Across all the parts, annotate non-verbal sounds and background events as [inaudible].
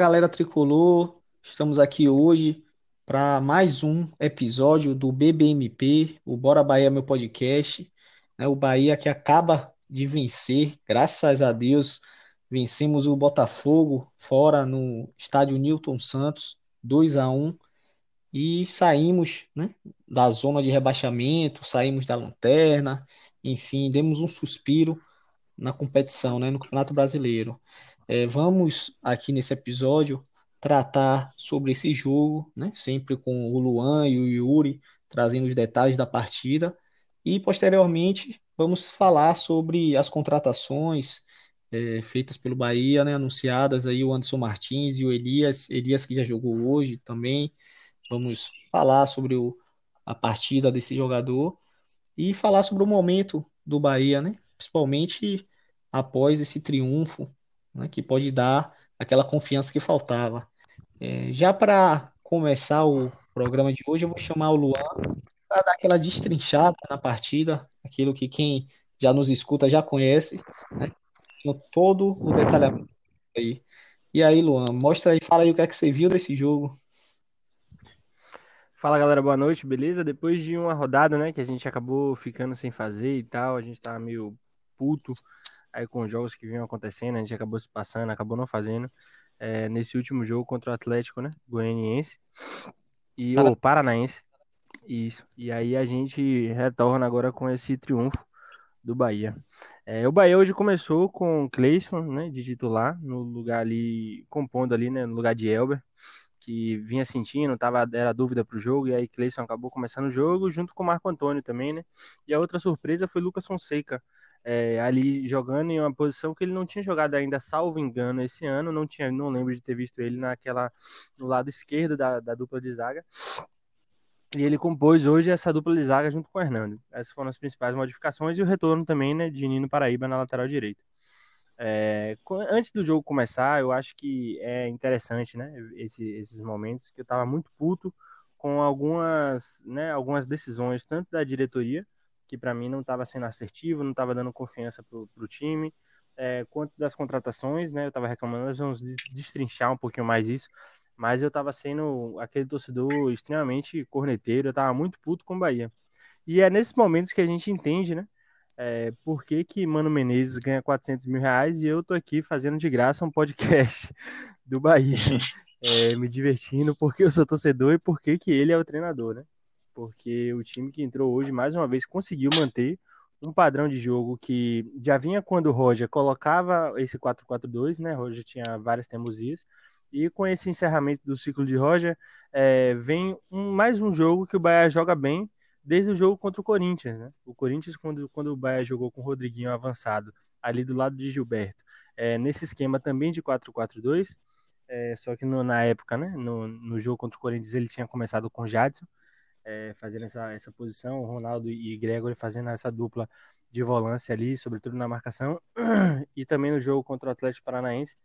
galera tricolor, estamos aqui hoje para mais um episódio do BBMP, o Bora Bahia meu podcast. Né? O Bahia que acaba de vencer, graças a Deus, vencemos o Botafogo fora no estádio Newton Santos, 2 a 1 e saímos né, da zona de rebaixamento, saímos da lanterna, enfim, demos um suspiro na competição, né, no Campeonato Brasileiro. É, vamos aqui nesse episódio tratar sobre esse jogo, né, sempre com o Luan e o Yuri trazendo os detalhes da partida e posteriormente vamos falar sobre as contratações é, feitas pelo Bahia, né, anunciadas aí o Anderson Martins e o Elias, Elias que já jogou hoje também. Vamos falar sobre o, a partida desse jogador e falar sobre o momento do Bahia, né? Principalmente após esse triunfo, né? que pode dar aquela confiança que faltava. É, já para começar o programa de hoje, eu vou chamar o Luan para dar aquela destrinchada na partida, aquilo que quem já nos escuta já conhece, né? Todo o detalhamento aí. E aí, Luan, mostra aí, fala aí o que é que você viu desse jogo. Fala galera, boa noite, beleza? Depois de uma rodada, né, que a gente acabou ficando sem fazer e tal, a gente tava meio puto aí com os jogos que vinham acontecendo, a gente acabou se passando, acabou não fazendo. É, nesse último jogo contra o Atlético, né, Goianiense e o Paranaense. Isso. E aí a gente retorna agora com esse triunfo do Bahia. É, o Bahia hoje começou com o Cleison, né, de titular, no lugar ali, compondo ali, né, no lugar de Elber que vinha sentindo, tava, era dúvida para o jogo, e aí Cleison acabou começando o jogo, junto com o Marco Antônio também, né? E a outra surpresa foi Lucas Fonseca, é, ali jogando em uma posição que ele não tinha jogado ainda, salvo engano, esse ano, não tinha, não lembro de ter visto ele naquela, no lado esquerdo da, da dupla de zaga. E ele compôs hoje essa dupla de zaga junto com o Hernando. Essas foram as principais modificações e o retorno também, né, de Nino Paraíba na lateral direita. É, antes do jogo começar, eu acho que é interessante, né, esse, esses momentos que eu estava muito puto com algumas, né, algumas decisões, tanto da diretoria, que para mim não estava sendo assertivo, não estava dando confiança para o time, é, quanto das contratações, né, eu estava reclamando, nós vamos destrinchar um pouquinho mais isso, mas eu estava sendo aquele torcedor extremamente corneteiro, eu estava muito puto com o Bahia. E é nesses momentos que a gente entende, né, é, por que, que Mano Menezes ganha 400 mil reais e eu tô aqui fazendo de graça um podcast [laughs] do Bahia, [laughs] é, me divertindo, porque eu sou torcedor e por que, que ele é o treinador, né? Porque o time que entrou hoje, mais uma vez, conseguiu manter um padrão de jogo que já vinha quando o Roger colocava esse 4-4-2, né? Roger tinha várias teimosias. E com esse encerramento do ciclo de Roger, é, vem um, mais um jogo que o Bahia joga bem desde o jogo contra o Corinthians, né? O Corinthians, quando, quando o Bahia jogou com o Rodriguinho avançado, ali do lado de Gilberto, é, nesse esquema também de 4-4-2, é, só que no, na época, né? No, no jogo contra o Corinthians, ele tinha começado com o Jadson, é, fazendo essa, essa posição, o Ronaldo e Gregory fazendo essa dupla de volância ali, sobretudo na marcação, [clears throat] e também no jogo contra o Atlético Paranaense,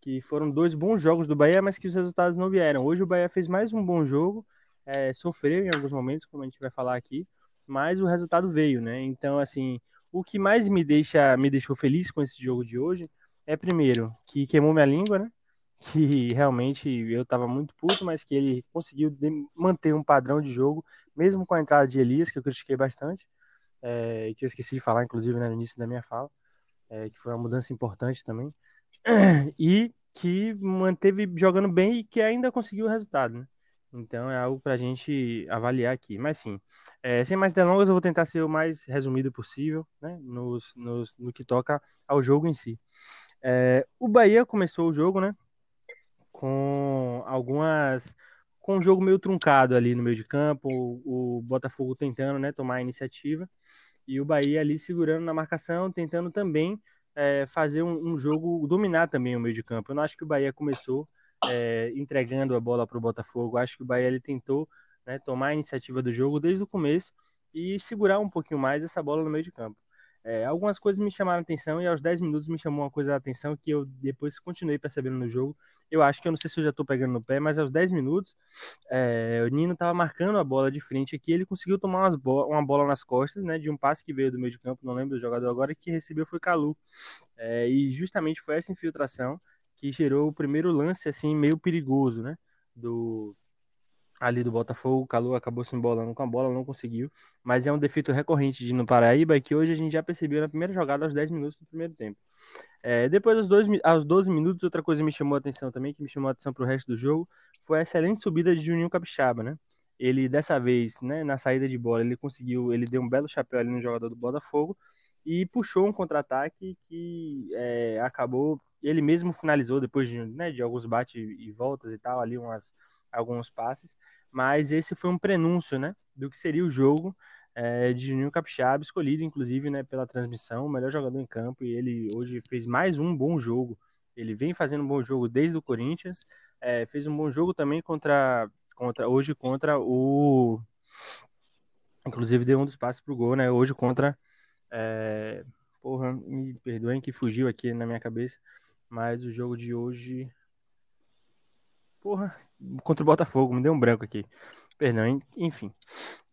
que foram dois bons jogos do Bahia, mas que os resultados não vieram. Hoje o Bahia fez mais um bom jogo, é, sofreu em alguns momentos, como a gente vai falar aqui, mas o resultado veio, né? Então, assim, o que mais me deixa, me deixou feliz com esse jogo de hoje é primeiro que queimou minha língua, né? Que realmente eu estava muito puto, mas que ele conseguiu manter um padrão de jogo, mesmo com a entrada de Elias, que eu critiquei bastante, é, que eu esqueci de falar, inclusive, né, no início da minha fala, é, que foi uma mudança importante também, [clears throat] e que manteve jogando bem e que ainda conseguiu o resultado, né? Então é algo para a gente avaliar aqui. Mas sim, é, sem mais delongas, eu vou tentar ser o mais resumido possível né, nos, nos, no que toca ao jogo em si. É, o Bahia começou o jogo né, com algumas. com um jogo meio truncado ali no meio de campo, o, o Botafogo tentando né, tomar a iniciativa e o Bahia ali segurando na marcação, tentando também é, fazer um, um jogo, dominar também o meio de campo. Eu não acho que o Bahia começou é, entregando a bola para o Botafogo. Acho que o Bahia ele tentou né, tomar a iniciativa do jogo desde o começo e segurar um pouquinho mais essa bola no meio de campo. É, algumas coisas me chamaram a atenção e aos 10 minutos me chamou uma coisa a atenção que eu depois continuei percebendo no jogo. Eu acho que eu não sei se eu já estou pegando no pé, mas aos 10 minutos é, o Nino estava marcando a bola de frente aqui. Ele conseguiu tomar bo uma bola nas costas, né, de um passe que veio do meio de campo, não lembro do jogador agora, que recebeu foi Calu. É, e justamente foi essa infiltração que gerou o primeiro lance assim meio perigoso, né? Do ali do Botafogo, o Calu acabou se embolando com a bola, não conseguiu, mas é um defeito recorrente de no Paraíba que hoje a gente já percebeu na primeira jogada aos 10 minutos do primeiro tempo. É, depois aos, dois, aos 12 minutos, outra coisa me chamou a atenção também, que me chamou a atenção para o resto do jogo, foi a excelente subida de Juninho Capixaba, né? Ele dessa vez, né, na saída de bola, ele conseguiu, ele deu um belo chapéu ali no jogador do Botafogo e puxou um contra-ataque que é, acabou, ele mesmo finalizou depois de, né, de alguns bate e voltas e tal, ali umas, alguns passes, mas esse foi um prenúncio, né, do que seria o jogo é, de Juninho Capixaba, escolhido inclusive, né, pela transmissão, o melhor jogador em campo, e ele hoje fez mais um bom jogo, ele vem fazendo um bom jogo desde o Corinthians, é, fez um bom jogo também contra, contra hoje contra o inclusive deu um dos passes pro gol, né, hoje contra é, porra, me perdoem que fugiu aqui na minha cabeça, mas o jogo de hoje. Porra, contra o Botafogo, me deu um branco aqui. Perdão, enfim.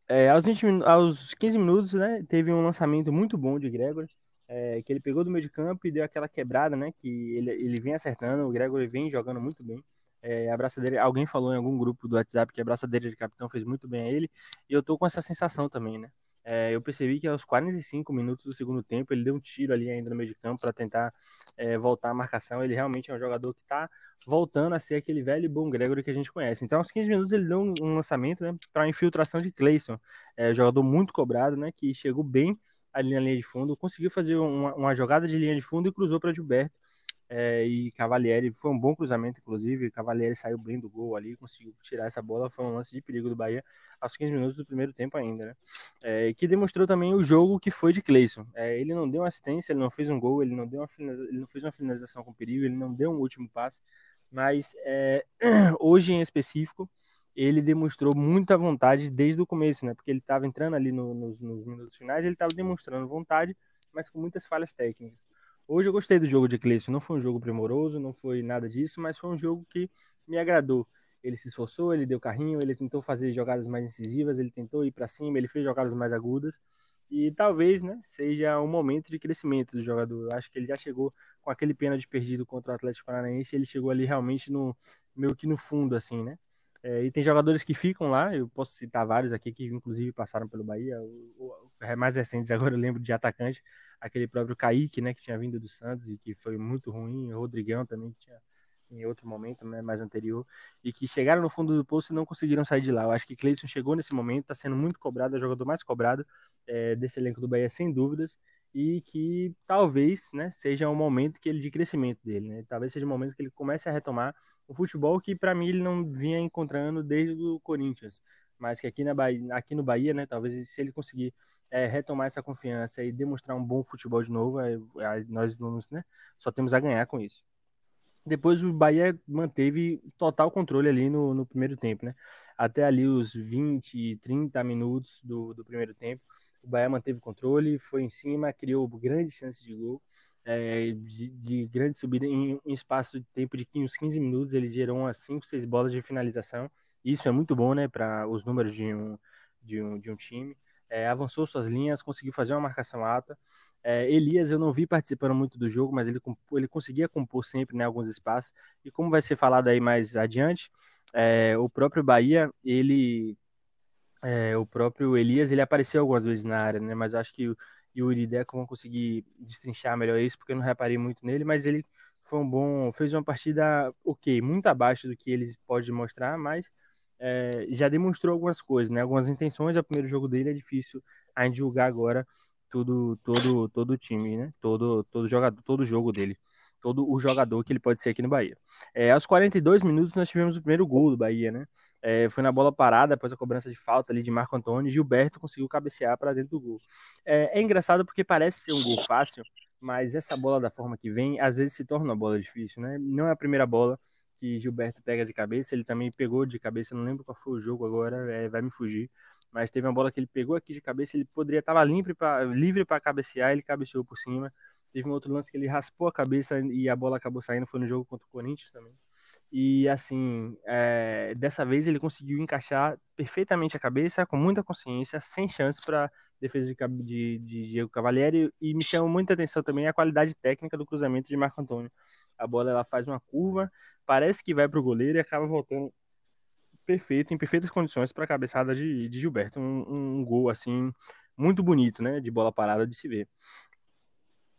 É, aos, 20, aos 15 minutos, né, teve um lançamento muito bom de Gregory, é, que ele pegou do meio de campo e deu aquela quebrada, né, que ele, ele vem acertando, o Gregory vem jogando muito bem. É, a braçadeira, alguém falou em algum grupo do WhatsApp que a braçadeira de capitão fez muito bem a ele, e eu tô com essa sensação também, né? É, eu percebi que aos 45 minutos do segundo tempo ele deu um tiro ali ainda no meio de campo para tentar é, voltar a marcação. Ele realmente é um jogador que está voltando a ser aquele velho bom Gregory que a gente conhece. Então, aos 15 minutos ele deu um, lançamento né, para a infiltração de Clayson, é, jogador muito cobrado, né, que chegou bem ali na linha de fundo, conseguiu fazer uma, uma jogada de linha de fundo e cruzou para Gilberto é, e Cavalieri foi um bom cruzamento, inclusive. Cavalieri saiu bem do gol ali, conseguiu tirar essa bola. Foi um lance de perigo do Bahia aos 15 minutos do primeiro tempo ainda, né? É, que demonstrou também o jogo que foi de Cleison. É, ele não deu uma assistência, ele não fez um gol, ele não deu uma ele não fez uma finalização com perigo, ele não deu um último passe. Mas é, [clears throat] hoje em específico, ele demonstrou muita vontade desde o começo, né? Porque ele estava entrando ali no, nos, nos minutos finais, ele estava demonstrando vontade, mas com muitas falhas técnicas. Hoje eu gostei do jogo de Cleison. Não foi um jogo primoroso, não foi nada disso, mas foi um jogo que me agradou. Ele se esforçou, ele deu carrinho, ele tentou fazer jogadas mais incisivas, ele tentou ir para cima, ele fez jogadas mais agudas. E talvez, né, seja um momento de crescimento do jogador. Eu acho que ele já chegou com aquele pênalti perdido contra o Atlético Paranaense, ele chegou ali realmente no meio que no fundo assim, né? É, e tem jogadores que ficam lá, eu posso citar vários aqui que inclusive passaram pelo Bahia, o, o, mais recentes [laughs] agora eu lembro de atacante, aquele próprio Kaique, né, que tinha vindo do Santos e que foi muito ruim, o Rodrigão também que tinha em outro momento, né, mais anterior, e que chegaram no fundo do poço e não conseguiram sair de lá. Eu acho que Cleison chegou nesse momento, está sendo muito cobrado, é o jogador mais cobrado é, desse elenco do Bahia, sem dúvidas, e que talvez né, seja um momento que ele de crescimento dele, né? talvez seja um momento que ele comece a retomar o futebol que para mim ele não vinha encontrando desde o Corinthians, mas que aqui, na Bahia, aqui no Bahia, né, talvez se ele conseguir é, retomar essa confiança e demonstrar um bom futebol de novo, é, é, nós vamos, né, só temos a ganhar com isso. Depois o Bahia manteve total controle ali no, no primeiro tempo, né? Até ali os 20, 30 minutos do, do primeiro tempo, o Bahia manteve controle, foi em cima, criou grandes chances de gol é, de, de, grande subida em, em, espaço de tempo de uns 15 minutos, ele gerou umas 5, 6 bolas de finalização. Isso é muito bom, né, para os números de um, de um, de um time. É, avançou suas linhas, conseguiu fazer uma marcação alta. É, Elias, eu não vi participando muito do jogo, mas ele, ele conseguia compor sempre né, alguns espaços. E como vai ser falado aí mais adiante, é, o próprio Bahia, ele. O próprio Elias, ele apareceu algumas vezes na área, né? Mas eu acho que e o Urideco vão conseguir destrinchar melhor isso, porque eu não reparei muito nele, mas ele foi um bom, fez uma partida ok, muito abaixo do que ele pode mostrar, mas é, já demonstrou algumas coisas, né? Algumas intenções. É o primeiro jogo dele é difícil a julgar agora todo todo todo o time, né? Todo todo jogador, todo jogo dele, todo o jogador que ele pode ser aqui no Bahia. É, aos 42 minutos nós tivemos o primeiro gol do Bahia, né? É, foi na bola parada, após a cobrança de falta ali de Marco Antônio, Gilberto conseguiu cabecear para dentro do gol. É, é, engraçado porque parece ser um gol fácil, mas essa bola da forma que vem, às vezes se torna uma bola difícil, né? Não é a primeira bola que Gilberto pega de cabeça, ele também pegou de cabeça, não lembro qual foi o jogo agora, é, vai me fugir, mas teve uma bola que ele pegou aqui de cabeça, ele poderia estar livre para livre cabecear, ele cabeceou por cima. Teve um outro lance que ele raspou a cabeça e a bola acabou saindo, foi no jogo contra o Corinthians também. E assim, é, dessa vez ele conseguiu encaixar perfeitamente a cabeça, com muita consciência, sem chance para defesa de, de, de Diego Cavalieri. E me chama muita atenção também a qualidade técnica do cruzamento de Marco Antônio. A bola ela faz uma curva, parece que vai para o goleiro e acaba voltando perfeito, em perfeitas condições para a cabeçada de, de Gilberto. Um, um, gol assim muito bonito, né? De bola parada de se ver.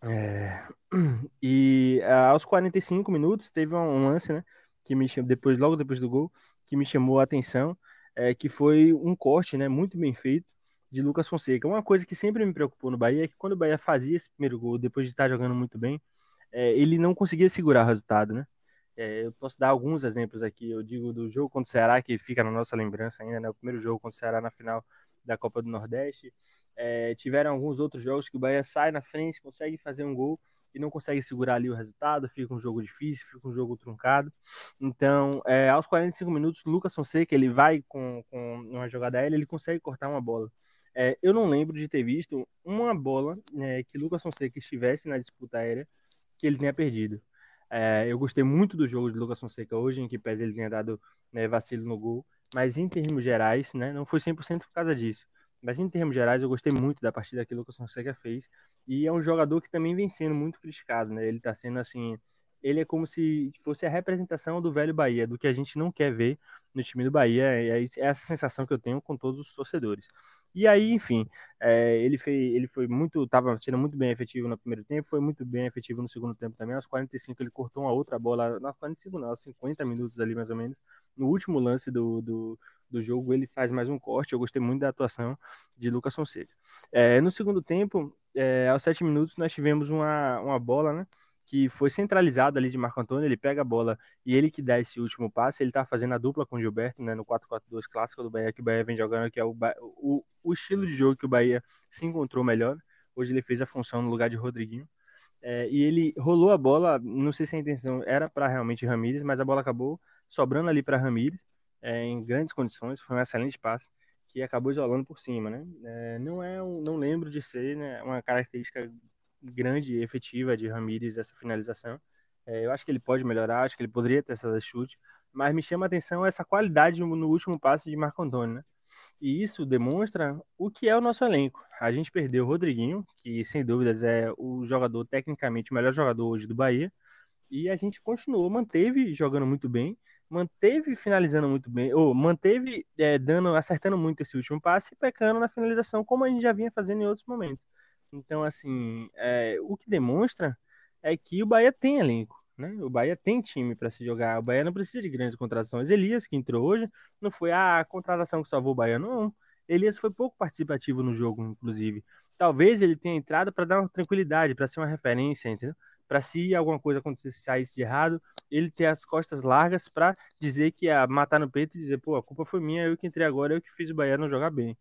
É... [clears throat] E aos 45 minutos teve um lance, né? Que me chamou, depois, logo depois do gol, que me chamou a atenção, é, que foi um corte, né? Muito bem feito de Lucas Fonseca. Uma coisa que sempre me preocupou no Bahia é que quando o Bahia fazia esse primeiro gol, depois de estar jogando muito bem, é, ele não conseguia segurar o resultado, né? É, eu posso dar alguns exemplos aqui. Eu digo do jogo contra o Ceará, que fica na nossa lembrança ainda, né? O primeiro jogo contra o Ceará na final da Copa do Nordeste. É, tiveram alguns outros jogos que o Bahia sai na frente, consegue fazer um gol e não consegue segurar ali o resultado, fica um jogo difícil, fica um jogo truncado. Então, é, aos 45 minutos, Lucas Fonseca, ele vai com, com uma jogada aérea, ele consegue cortar uma bola. É, eu não lembro de ter visto uma bola né, que Lucas Fonseca estivesse na disputa aérea que ele tenha perdido. É, eu gostei muito do jogo de Lucas Fonseca hoje, em que pese ele tenha dado né, vacilo no gol, mas em termos gerais, né, não foi 100% por causa disso. Mas em termos gerais, eu gostei muito da partida que o Lucas Fonseca fez. E é um jogador que também vem sendo muito criticado, né? Ele está sendo assim. Ele é como se fosse a representação do velho Bahia, do que a gente não quer ver no time do Bahia. E é essa sensação que eu tenho com todos os torcedores. E aí, enfim, é, ele, fez, ele foi muito, estava sendo muito bem efetivo no primeiro tempo, foi muito bem efetivo no segundo tempo também. Aos 45 ele cortou uma outra bola, não 45 não, aos 50 minutos ali mais ou menos. No último lance do, do, do jogo ele faz mais um corte. Eu gostei muito da atuação de Lucas Fonseca. É, no segundo tempo, é, aos 7 minutos, nós tivemos uma, uma bola, né? Que foi centralizado ali de Marco Antônio, ele pega a bola e ele que dá esse último passe, ele tá fazendo a dupla com o Gilberto, né, no 4-4-2 clássico do Bahia, que o Bahia vem jogando, que é o, o, o, estilo de jogo que o Bahia se encontrou melhor. Hoje ele fez a função no lugar de Rodriguinho. É, e ele rolou a bola, não sei se a intenção era para realmente Ramires, mas a bola acabou sobrando ali para Ramires, é, em grandes condições, foi um excelente passe que acabou isolando por cima, né? É, não é, um, não lembro de ser né, uma característica grande e efetiva de Ramires essa finalização. É, eu acho que ele pode melhorar, acho que ele poderia ter essa chute, mas me chama a atenção essa qualidade no último passe de Marco Antônio, né? E isso demonstra o que é o nosso elenco. A gente perdeu o Rodriguinho, que sem dúvidas é o jogador, tecnicamente, o melhor jogador hoje do Bahia, e a gente continuou, manteve jogando muito bem, manteve finalizando muito bem, ou manteve é, dando, acertando muito esse último passe e pecando na finalização, como a gente já vinha fazendo em outros momentos. Então, assim, é, o que demonstra é que o Bahia tem elenco. Né? O Bahia tem time para se jogar. O Bahia não precisa de grandes contratações. Elias, que entrou hoje, não foi a contratação que salvou o Bahia, não. Elias foi pouco participativo no jogo, inclusive. Talvez ele tenha entrado para dar uma tranquilidade, para ser uma referência, entendeu? Para se alguma coisa acontecesse, saísse de errado, ele ter as costas largas para dizer que ia matar no peito e dizer, pô, a culpa foi minha, eu que entrei agora, eu que fiz o Bahia não jogar bem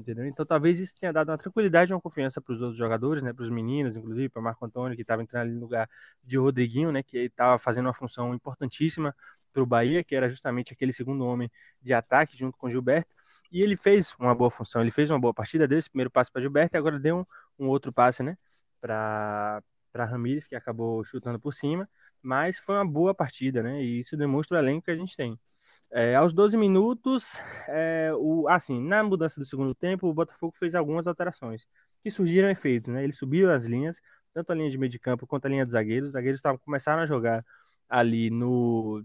entendeu? Então talvez isso tenha dado uma tranquilidade e uma confiança para os outros jogadores, né, para os meninos, inclusive para Marco Antônio, que estava entrando ali no lugar de Rodriguinho, né, que estava fazendo uma função importantíssima para o Bahia, que era justamente aquele segundo homem de ataque junto com Gilberto. E ele fez uma boa função, ele fez uma boa partida, deu esse primeiro passe para Gilberto e agora deu um, um outro passe, né, para Ramires, que acabou chutando por cima, mas foi uma boa partida, né? E isso demonstra o elenco que a gente tem. É, aos 12 minutos, é, o, assim, na mudança do segundo tempo, o Botafogo fez algumas alterações que surgiram efeitos, né? Ele subiu as linhas, tanto a linha de meio de campo quanto a linha dos zagueiros. Os zagueiros estavam começaram a jogar ali no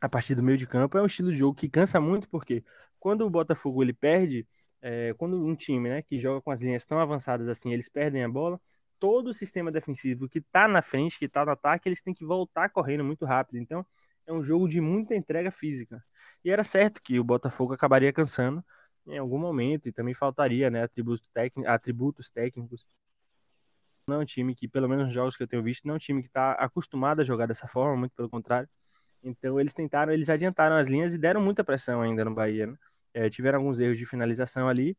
a partir do meio de campo. É um estilo de jogo que cansa muito porque quando o Botafogo ele perde, é, quando um time, né, que joga com as linhas tão avançadas assim, eles perdem a bola, todo o sistema defensivo que está na frente, que está no ataque, eles têm que voltar correndo muito rápido. Então, é um jogo de muita entrega física. E era certo que o Botafogo acabaria cansando em algum momento e também faltaria né, atributos, atributos técnicos. Não é um time que, pelo menos nos jogos que eu tenho visto, não é um time que está acostumado a jogar dessa forma, muito pelo contrário. Então eles tentaram, eles adiantaram as linhas e deram muita pressão ainda no Bahia. Né? É, tiveram alguns erros de finalização ali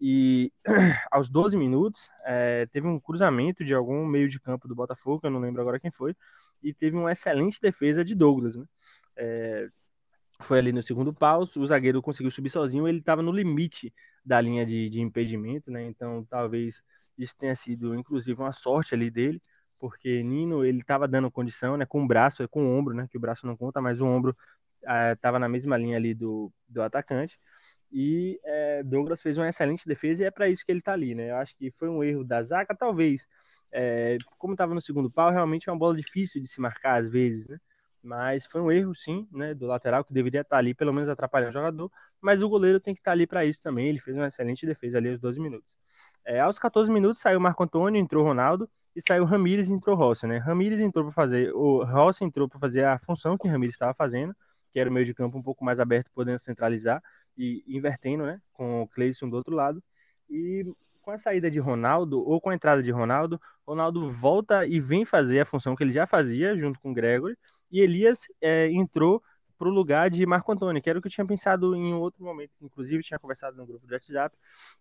e [clears throat] aos 12 minutos é, teve um cruzamento de algum meio de campo do Botafogo, eu não lembro agora quem foi, e teve uma excelente defesa de Douglas. Né? É, foi ali no segundo pau, o zagueiro conseguiu subir sozinho, ele estava no limite da linha de, de impedimento, né? Então talvez isso tenha sido, inclusive, uma sorte ali dele, porque Nino ele estava dando condição, né? Com o braço, com o ombro, né? Que o braço não conta, mas o ombro estava ah, na mesma linha ali do, do atacante. E é, Douglas fez uma excelente defesa e é para isso que ele está ali, né? Eu acho que foi um erro da zaga, talvez É, como estava no segundo pau, realmente é uma bola difícil de se marcar às vezes, né? Mas foi um erro, sim, né, do lateral, que deveria estar ali, pelo menos atrapalhando o jogador. Mas o goleiro tem que estar ali para isso também. Ele fez uma excelente defesa ali aos 12 minutos. É, aos 14 minutos saiu o Marco Antônio, entrou o Ronaldo, e saiu Ramires e entrou Rossi, né? Ramires entrou para fazer, o Rossi entrou para fazer a função que Ramires estava fazendo, que era o meio de campo um pouco mais aberto, podendo centralizar e invertendo, né? Com o Cleison do outro lado. E com a saída de Ronaldo, ou com a entrada de Ronaldo, Ronaldo volta e vem fazer a função que ele já fazia junto com Gregory, e Elias é, entrou para o lugar de Marco Antônio, que era o que eu tinha pensado em outro momento, inclusive tinha conversado no grupo do WhatsApp.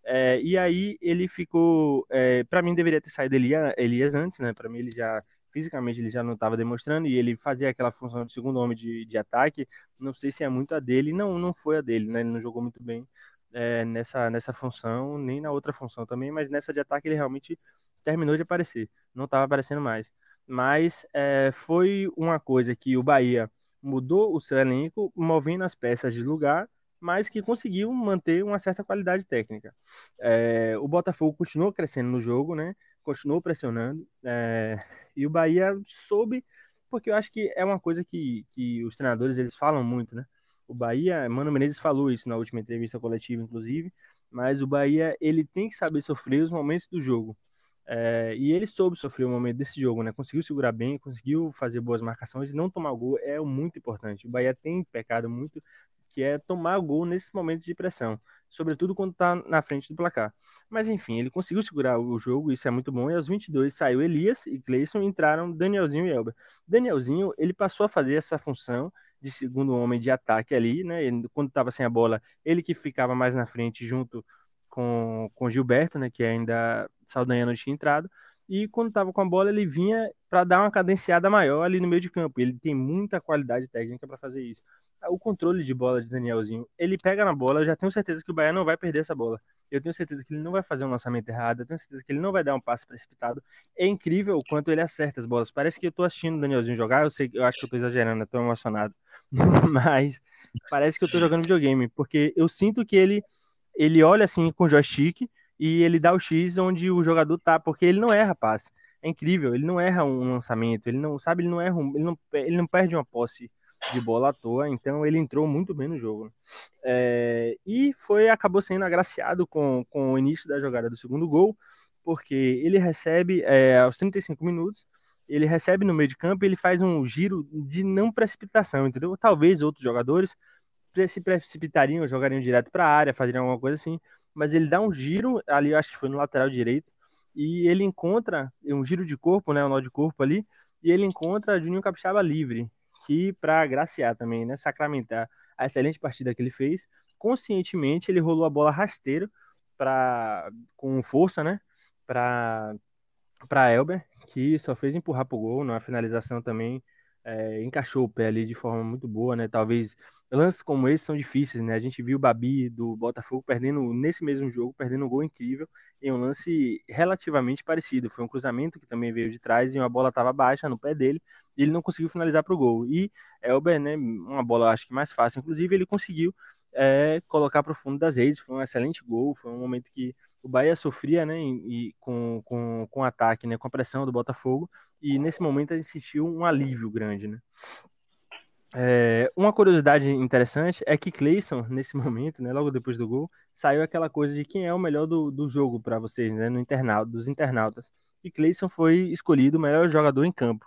É, e aí ele ficou, é, para mim deveria ter saído Elias, Elias antes, né? Para mim ele já fisicamente ele já não estava demonstrando e ele fazia aquela função de segundo homem de, de ataque. Não sei se é muito a dele, não, não foi a dele, né? Ele não jogou muito bem é, nessa, nessa função, nem na outra função também, mas nessa de ataque ele realmente terminou de aparecer, não estava aparecendo mais. Mas é, foi uma coisa que o Bahia mudou o seu elenco, movendo as peças de lugar, mas que conseguiu manter uma certa qualidade técnica. É, o Botafogo continuou crescendo no jogo, né? Continuou pressionando, é, e o Bahia soube, porque eu acho que é uma coisa que, que os treinadores eles falam muito, né? O Bahia, Mano Menezes falou isso na última entrevista coletiva, inclusive, mas o Bahia ele tem que saber sofrer os momentos do jogo. É, e ele soube sofrer o momento desse jogo, né? Conseguiu segurar bem, conseguiu fazer boas marcações e não tomar gol é muito importante. O Bahia tem pecado muito, que é tomar gol nesses momentos de pressão, sobretudo quando está na frente do placar. Mas enfim, ele conseguiu segurar o jogo, isso é muito bom. E aos 22 saiu Elias e Cleison, entraram Danielzinho e Elber. Danielzinho, ele passou a fazer essa função de segundo homem de ataque ali, né? Ele, quando estava sem a bola, ele que ficava mais na frente junto com, com Gilberto, né? Que ainda Saldanha não tinha entrado. E quando estava com a bola, ele vinha para dar uma cadenciada maior ali no meio de campo. Ele tem muita qualidade técnica para fazer isso. O controle de bola de Danielzinho, ele pega na bola, eu já tenho certeza que o Bahia não vai perder essa bola. Eu tenho certeza que ele não vai fazer um lançamento errado, eu tenho certeza que ele não vai dar um passe precipitado. É incrível o quanto ele acerta as bolas. Parece que eu tô assistindo o Danielzinho jogar, eu sei, eu acho que eu tô exagerando, eu tô emocionado. [laughs] Mas parece que eu tô jogando videogame, porque eu sinto que ele ele olha assim com o joystick e ele dá o X onde o jogador tá, porque ele não erra passe. É incrível, ele não erra um lançamento, ele não sabe, ele não erra, um, ele não, ele não perde uma posse de bola à toa, então ele entrou muito bem no jogo. É, e foi acabou sendo agraciado com, com o início da jogada do segundo gol, porque ele recebe é, aos 35 minutos, ele recebe no meio de campo ele faz um giro de não precipitação, entendeu? Talvez outros jogadores se precipitariam, jogariam direto para a área, fariam alguma coisa assim, mas ele dá um giro ali, eu acho que foi no lateral direito, e ele encontra um giro de corpo, né, um nó de corpo ali, e ele encontra Juninho Capixaba livre, que para agraciar também, né, sacramentar a excelente partida que ele fez, conscientemente ele rolou a bola rasteiro para com força, né, para para Elber, que só fez empurrar pro gol, na finalização também é, encaixou o pé ali de forma muito boa, né? Talvez lances como esse são difíceis, né? A gente viu o Babi do Botafogo perdendo nesse mesmo jogo, perdendo um gol incrível em um lance relativamente parecido. Foi um cruzamento que também veio de trás e uma bola estava baixa no pé dele e ele não conseguiu finalizar para o gol. E Elber, né? Uma bola acho que mais fácil, inclusive ele conseguiu é, colocar para o fundo das redes. Foi um excelente gol, foi um momento que o Bahia sofria, né, e, com, com, com ataque, né, com a pressão do Botafogo, e nesse momento a gente sentiu um alívio grande, né. É, uma curiosidade interessante é que Cleison, [laughs] nesse momento, né, logo depois do gol, saiu aquela coisa de quem é o melhor do, do jogo para vocês, né, no internauta, dos internautas. E Cleison foi escolhido o melhor jogador em campo.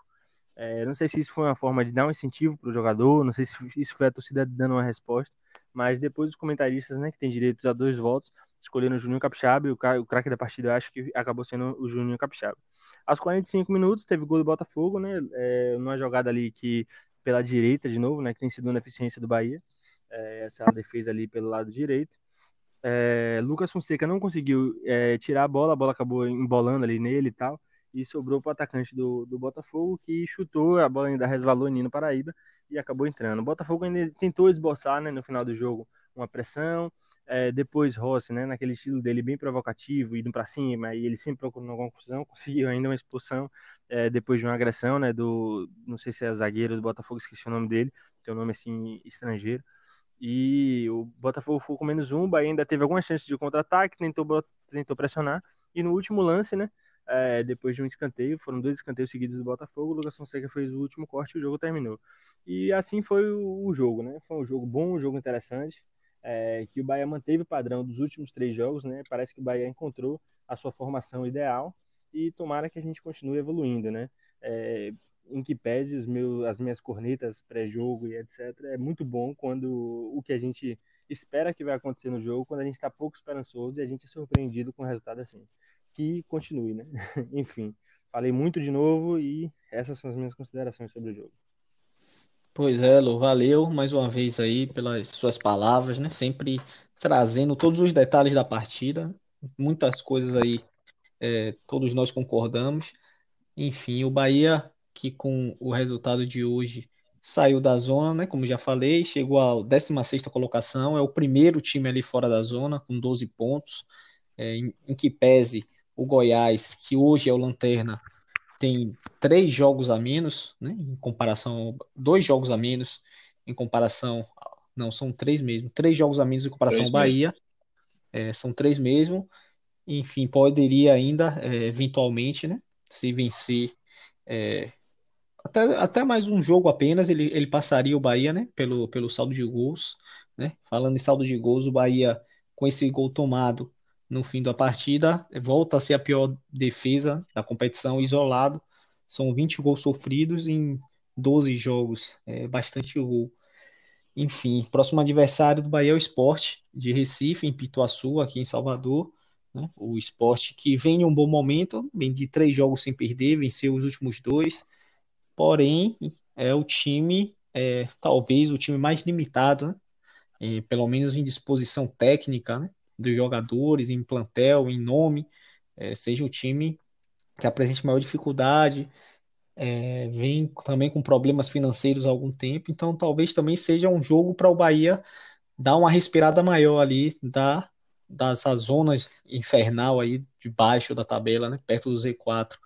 É, não sei se isso foi uma forma de dar um incentivo para o jogador, não sei se isso foi a torcida dando uma resposta, mas depois os comentaristas, né, que tem direito a dois votos, escolhendo o Juninho Capixaba e o, o craque da partida acho que acabou sendo o Juninho Capixaba. Aos 45 minutos teve gol do Botafogo, né, é, numa jogada ali que pela direita de novo, né, que tem sido uma deficiência do Bahia, é, essa defesa ali pelo lado direito. É, Lucas Fonseca não conseguiu é, tirar a bola, a bola acabou embolando ali nele e tal, e sobrou para o atacante do, do Botafogo, que chutou, a bola ainda resvalou Nino Paraíba e acabou entrando. O Botafogo ainda tentou esboçar né, no final do jogo uma pressão, é, depois Rossi, né, naquele estilo dele bem provocativo, indo para cima, e ele sempre procurando uma confusão, [laughs] conseguiu ainda uma expulsão é, depois de uma agressão, né, do, não sei se é o zagueiro do Botafogo, esqueci o nome dele, tem um nome assim estrangeiro, e o Botafogo ficou com menos um, o Bahia ainda teve alguma chance de contra-ataque, tentou, tentou pressionar, e no último lance, né, é, depois de um escanteio, foram dois escanteios seguidos do Botafogo, o Lucas Fonseca fez o último corte e o jogo terminou. E assim foi o, o jogo, né? Foi um jogo bom, um jogo interessante, é, que o Bahia manteve o padrão dos últimos três jogos, né? Parece que o Bahia encontrou a sua formação ideal e tomara que a gente continue evoluindo, né? É, em que pese os meus, as minhas cornetas pré-jogo e etc. É muito bom quando o que a gente espera que vai acontecer no jogo, quando a gente está pouco esperançoso e a gente é surpreendido com o resultado assim. Que continue, né? [laughs] Enfim, falei muito de novo e essas são as minhas considerações sobre o jogo. Pois é, Lu, valeu mais uma vez aí pelas suas palavras, né? Sempre trazendo todos os detalhes da partida, muitas coisas aí, é, todos nós concordamos. Enfim, o Bahia que com o resultado de hoje saiu da zona, né? Como já falei, chegou à 16 colocação, é o primeiro time ali fora da zona, com 12 pontos, é, em, em, que pese o Goiás, que hoje é o Lanterna, tem três jogos a menos, né? Em comparação, dois jogos a menos, em comparação, não, são três mesmo, três jogos a menos em comparação três ao Bahia, é, são três mesmo, enfim, poderia ainda, é, eventualmente, né? Se vencer é, até, até mais um jogo apenas, ele, ele passaria o Bahia, né? Pelo, pelo saldo de gols, né? Falando em saldo de gols, o Bahia, com esse gol tomado no fim da partida, volta a ser a pior defesa da competição, isolado. São 20 gols sofridos em 12 jogos, é bastante gol. Enfim, próximo adversário do Bahia é o Esporte de Recife, em Pituaçu, aqui em Salvador. Né? O Esporte que vem em um bom momento, vem de três jogos sem perder, venceu os últimos dois porém é o time, é, talvez o time mais limitado, né? é, pelo menos em disposição técnica né? Dos jogadores, em plantel, em nome, é, seja o time que apresente maior dificuldade, é, vem também com problemas financeiros há algum tempo, então talvez também seja um jogo para o Bahia dar uma respirada maior ali da dessa zona infernal aí de baixo da tabela, né, perto do Z4.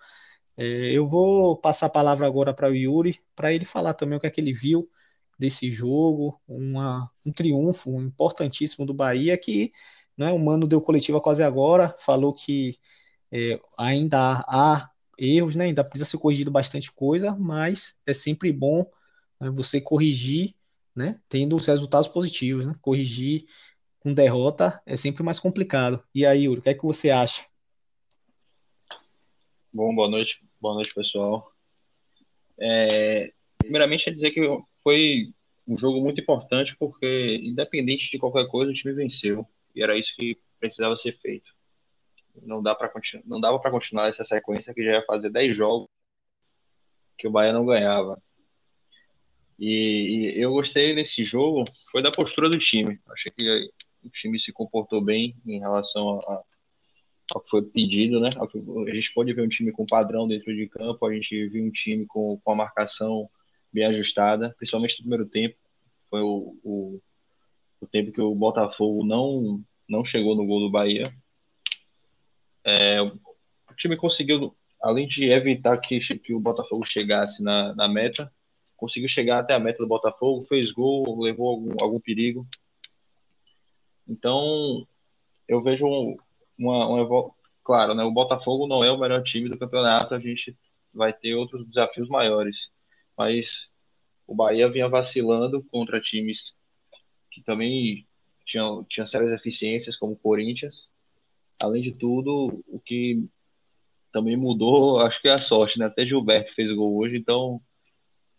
É, eu vou passar a palavra agora para o Yuri, para ele falar também o que é que ele viu desse jogo, uma, um triunfo importantíssimo do Bahia, que né, o Mano deu coletiva quase agora, falou que é, ainda há, erros, né, ainda precisa ser corrigido bastante coisa, mas é sempre bom né, você corrigir, né, tendo os resultados positivos, né, corrigir com derrota é sempre mais complicado. E aí, Yuri, o que é que você acha? Bom, boa noite Boa noite, pessoal. É, primeiramente, é dizer que foi um jogo muito importante, porque, independente de qualquer coisa, o time venceu. E era isso que precisava ser feito. Não, dá pra, não dava para continuar essa sequência, que já ia fazer 10 jogos que o Bahia não ganhava. E, e, eu gostei desse jogo, foi da postura do time. Achei que o time se comportou bem em relação a, ao que foi pedido, né? A gente pode ver um time com padrão dentro de campo, a gente viu um time com, com a marcação bem ajustada, principalmente no primeiro tempo. Foi o, o, o tempo que o Botafogo não, não chegou no gol do Bahia. É, o time conseguiu, além de evitar que, que o Botafogo chegasse na, na meta, conseguiu chegar até a meta do Botafogo, fez gol, levou algum, algum perigo. Então, eu vejo um, uma, uma claro, né, o Botafogo não é o melhor time do campeonato, a gente vai ter outros desafios maiores, mas o Bahia vinha vacilando contra times que também tinham, tinham sérias deficiências, como o Corinthians. Além de tudo, o que também mudou, acho que é a sorte, né? Até Gilberto fez gol hoje, então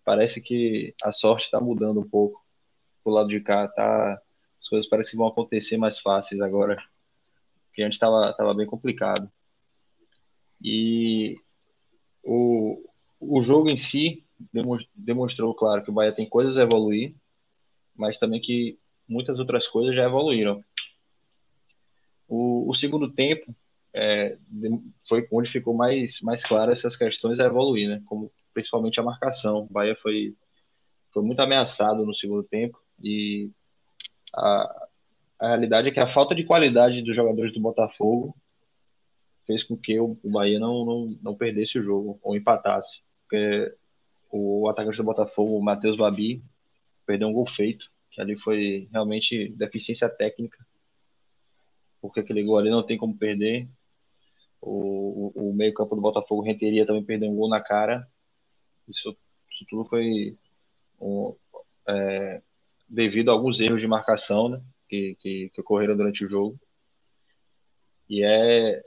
parece que a sorte está mudando um pouco pro lado de cá, tá? As coisas parecem que vão acontecer mais fáceis agora que antes estava tava bem complicado. E o, o jogo em si demonstrou, claro, que o Bahia tem coisas a evoluir, mas também que muitas outras coisas já evoluíram. O, o segundo tempo é, foi onde ficou mais, mais claro essas questões a evoluir, né? Como principalmente a marcação. O Bahia foi, foi muito ameaçado no segundo tempo e a, a realidade é que a falta de qualidade dos jogadores do Botafogo fez com que o Bahia não, não, não perdesse o jogo ou empatasse. Porque o atacante do Botafogo, o Matheus Babi, perdeu um gol feito, que ali foi realmente deficiência técnica, porque aquele gol ali não tem como perder. o, o, o meio-campo do Botafogo, Renteria, também perdeu um gol na cara. Isso, isso tudo foi um, é, devido a alguns erros de marcação né, que, que, que, ocorreram durante o jogo. E é.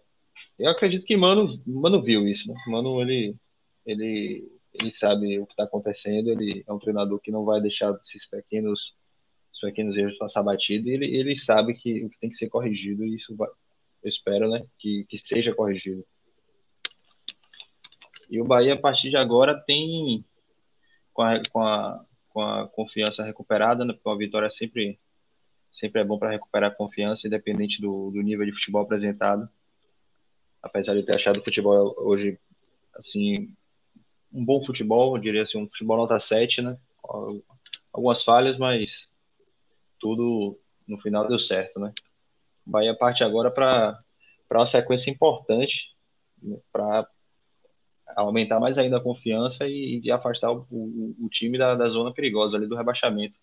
Eu acredito que Mano, Mano viu isso. Né? Mano, ele, ele, ele sabe o que está acontecendo. Ele é um treinador que não vai deixar esses pequenos, esses pequenos erros passar batido. E ele, ele sabe que o que tem que ser corrigido. E isso vai, eu espero né, que, que seja corrigido. E o Bahia, a partir de agora, tem, com a, com a, com a confiança recuperada, né, porque uma vitória sempre, sempre é bom para recuperar a confiança, independente do, do nível de futebol apresentado. Apesar de ter achado o futebol hoje, assim, um bom futebol, eu diria assim, um futebol nota 7, né? Algumas falhas, mas tudo no final deu certo, né? Bahia parte agora para uma sequência importante né, para aumentar mais ainda a confiança e, e afastar o, o, o, time da, da zona perigosa ali do rebaixamento.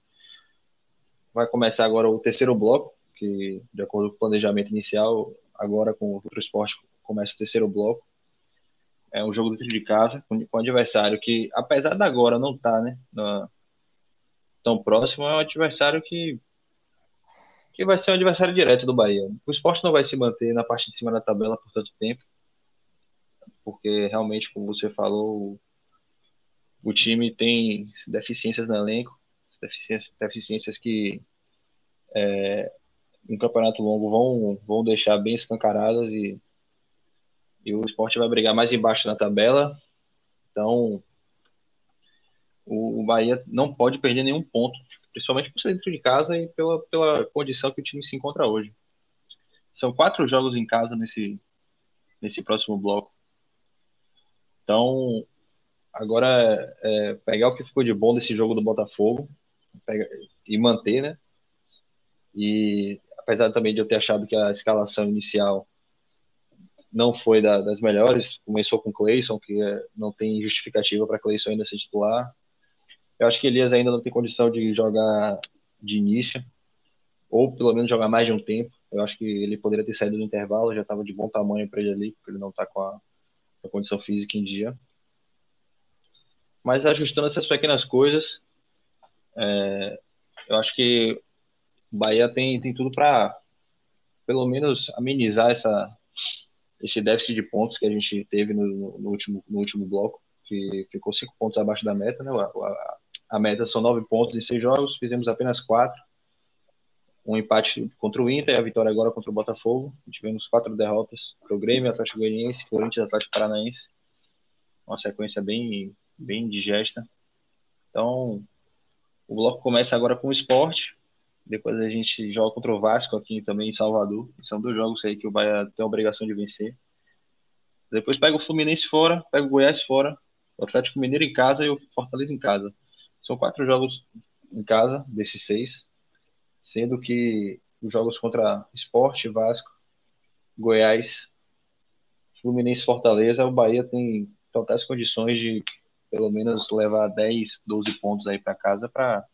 Vai começar agora o terceiro bloco, que de acordo com o planejamento inicial, agora com o outro esporte começa o terceiro bloco. É um jogo dentro de casa com, com um adversário que, apesar de agora não estar tá, né, tão próximo, é um adversário que que vai ser um adversário direto do Bahia. O esporte não vai se manter na parte de cima da tabela por tanto tempo, porque realmente, como você falou, o time tem deficiências no elenco, deficiências, deficiências que é, em campeonato longo vão, vão deixar bem escancaradas e, e o esporte vai brigar mais embaixo na tabela. Então, o, o Bahia não pode perder nenhum ponto principalmente por ser dentro de casa e pela, pela condição que o time se encontra hoje. São quatro jogos em casa nesse, nesse próximo bloco. Então, agora é, pegar o que ficou de bom desse jogo do Botafogo pegar, e manter, né? E apesar também de eu ter achado que a escalação inicial não foi da, das melhores, começou com Cleison, que é, não tem justificativa para Cleison ainda ser titular. Eu acho que Elias ainda não tem condição de jogar de início, ou pelo menos jogar mais de um tempo. Eu acho que ele poderia ter saído no intervalo, já estava de bom tamanho para ele ali, porque ele não está com a, a, condição física em dia. Mas ajustando essas pequenas coisas, é, eu acho que o Bahia tem, tem tudo para, pelo menos, amenizar essa, esse déficit de pontos que a gente teve no, no último, no último bloco, que ficou cinco pontos abaixo da meta, né? A, a, a meta são nove pontos em seis jogos, fizemos apenas quatro. Um empate contra o Inter e a vitória agora contra o Botafogo. Tivemos quatro derrotas para o Grêmio, Atlético Goianiense, Corinthians, Atlético Paranaense. Uma sequência bem, bem digesta. Então, o bloco começa agora com o esporte. Depois a gente joga contra o Vasco aqui também em Salvador. São dois jogos aí que o Bahia tem a obrigação de vencer. Depois pega o Fluminense fora, pega o Goiás fora, o Atlético Mineiro em casa e o Fortaleza em casa. São quatro jogos em casa, desses seis, sendo que os jogos contra Esporte, Vasco, Goiás, Fluminense Fortaleza, o Bahia tem totais condições de pelo menos levar 10, 12 pontos aí para casa para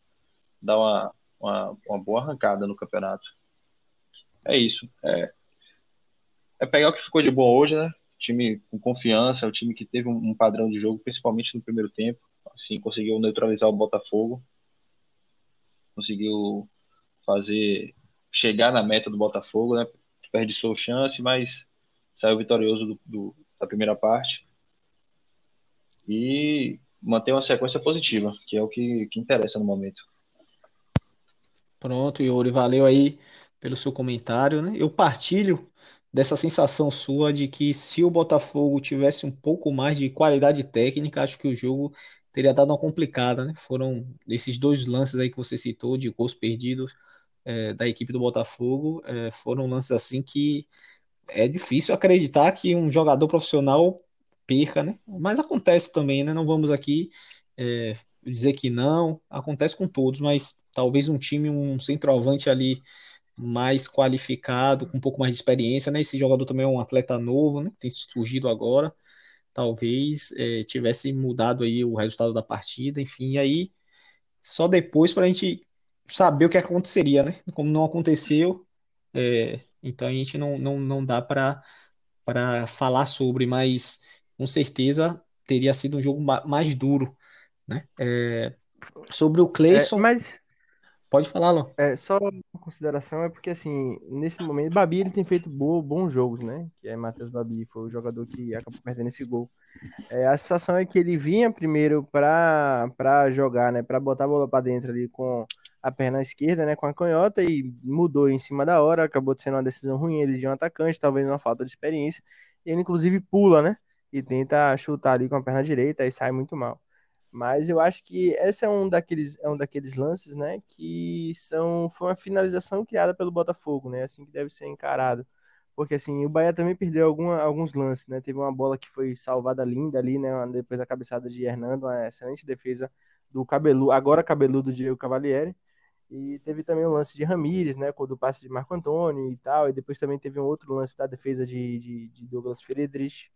dar uma, uma, uma, boa arrancada no campeonato. É isso. É, é pegar o que ficou de bom hoje, né? time com confiança, é o time que teve um, um padrão de jogo, principalmente no primeiro tempo assim, conseguiu neutralizar o Botafogo, conseguiu fazer chegar na meta do Botafogo, né? Perdiçou chance, mas saiu vitorioso do, do, da primeira parte e manter uma sequência positiva, que é o que, que interessa no momento. Pronto, Yuri, valeu aí pelo seu comentário, né? Eu partilho dessa sensação sua de que se o Botafogo tivesse um pouco mais de qualidade técnica, acho que o jogo teria dado uma complicada, né? Foram esses dois lances aí que você citou de gols perdidos é, da equipe do Botafogo, é, foram lances assim que é difícil acreditar que um jogador profissional perca, né? Mas acontece também, né? Não vamos aqui é, dizer que não, acontece com todos, mas talvez um time, um centroavante ali mais qualificado, com um pouco mais de experiência, né? Esse jogador também é um atleta novo, né? Tem surgido agora talvez é, tivesse mudado aí o resultado da partida, enfim, e aí só depois para a gente saber o que aconteceria, né? Como não aconteceu, é, então a gente não, não, não dá para para falar sobre, mas com certeza teria sido um jogo mais duro, né? É, sobre o Cleison. É, mas pode falar, Lô. É, só uma consideração é porque assim, nesse momento, Babi ele tem feito bo, bons jogos, né? Que é Matheus Babi, foi o jogador que acabou perdendo esse gol. É, a sensação é que ele vinha primeiro para jogar, né? Para botar a bola para dentro ali com a perna esquerda, né? Com a canhota e mudou em cima da hora, acabou sendo uma decisão ruim ele de um atacante, talvez uma falta de experiência. Ele inclusive pula, né? E tenta chutar ali com a perna direita e sai muito mal. Mas eu acho que esse é um daqueles, é um daqueles lances, né, que são foi uma finalização criada pelo Botafogo, né, assim que deve ser encarado. Porque assim, o Bahia também perdeu alguma, alguns lances, né? Teve uma bola que foi salvada linda ali, né, depois da cabeçada de Hernando, uma excelente defesa do cabelo, agora cabeludo Diego Cavalieri. E teve também o lance de Ramires, né, com o passe de Marco Antônio e tal, e depois também teve um outro lance da defesa de, de, de Douglas Friedrich.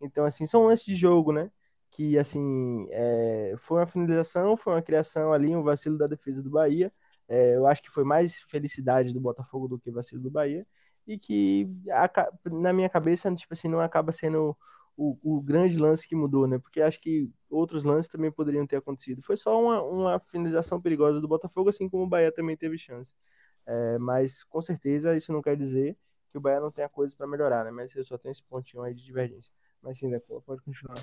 Então, assim, são lances de jogo, né? Que assim é, foi uma finalização, foi uma criação ali, um vacilo da defesa do Bahia. É, eu acho que foi mais felicidade do Botafogo do que vacilo do Bahia e que na minha cabeça tipo assim não acaba sendo o, o, grande lance que mudou, né? Porque acho que outros lances também poderiam ter acontecido. Foi só uma, uma finalização perigosa do Botafogo, assim como o Bahia também teve chance. É, mas com certeza isso não quer dizer que o Bahia não tenha coisas para melhorar, né? Mas eu só tenho esse pontinho aí de divergência. Mas sim, né? pode continuar.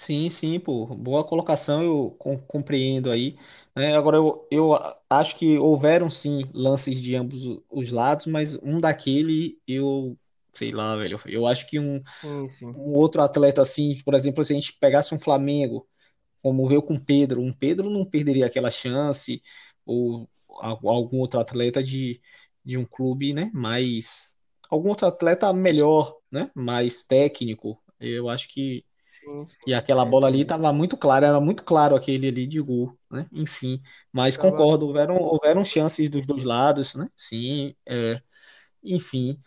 Sim, sim, pô, boa colocação, eu compreendo aí. né? agora, eu, eu acho que houveram sim lances de ambos os lados, mas um daquele eu, sei lá, velho, eu acho que um, Sim, sim. um outro atleta assim, por exemplo, se a gente pegasse um Flamengo, como veio com o Pedro, um Pedro não perderia aquela chance, ou algum outro atleta de, de um clube, né, mais, algum outro atleta melhor, né, mais técnico, eu acho que e aquela bola ali estava muito clara, era muito claro aquele ali de gol, né? Enfim, mas tava... concordo, houveram, houveram chances dos dois lados, né? Sim, é, enfim.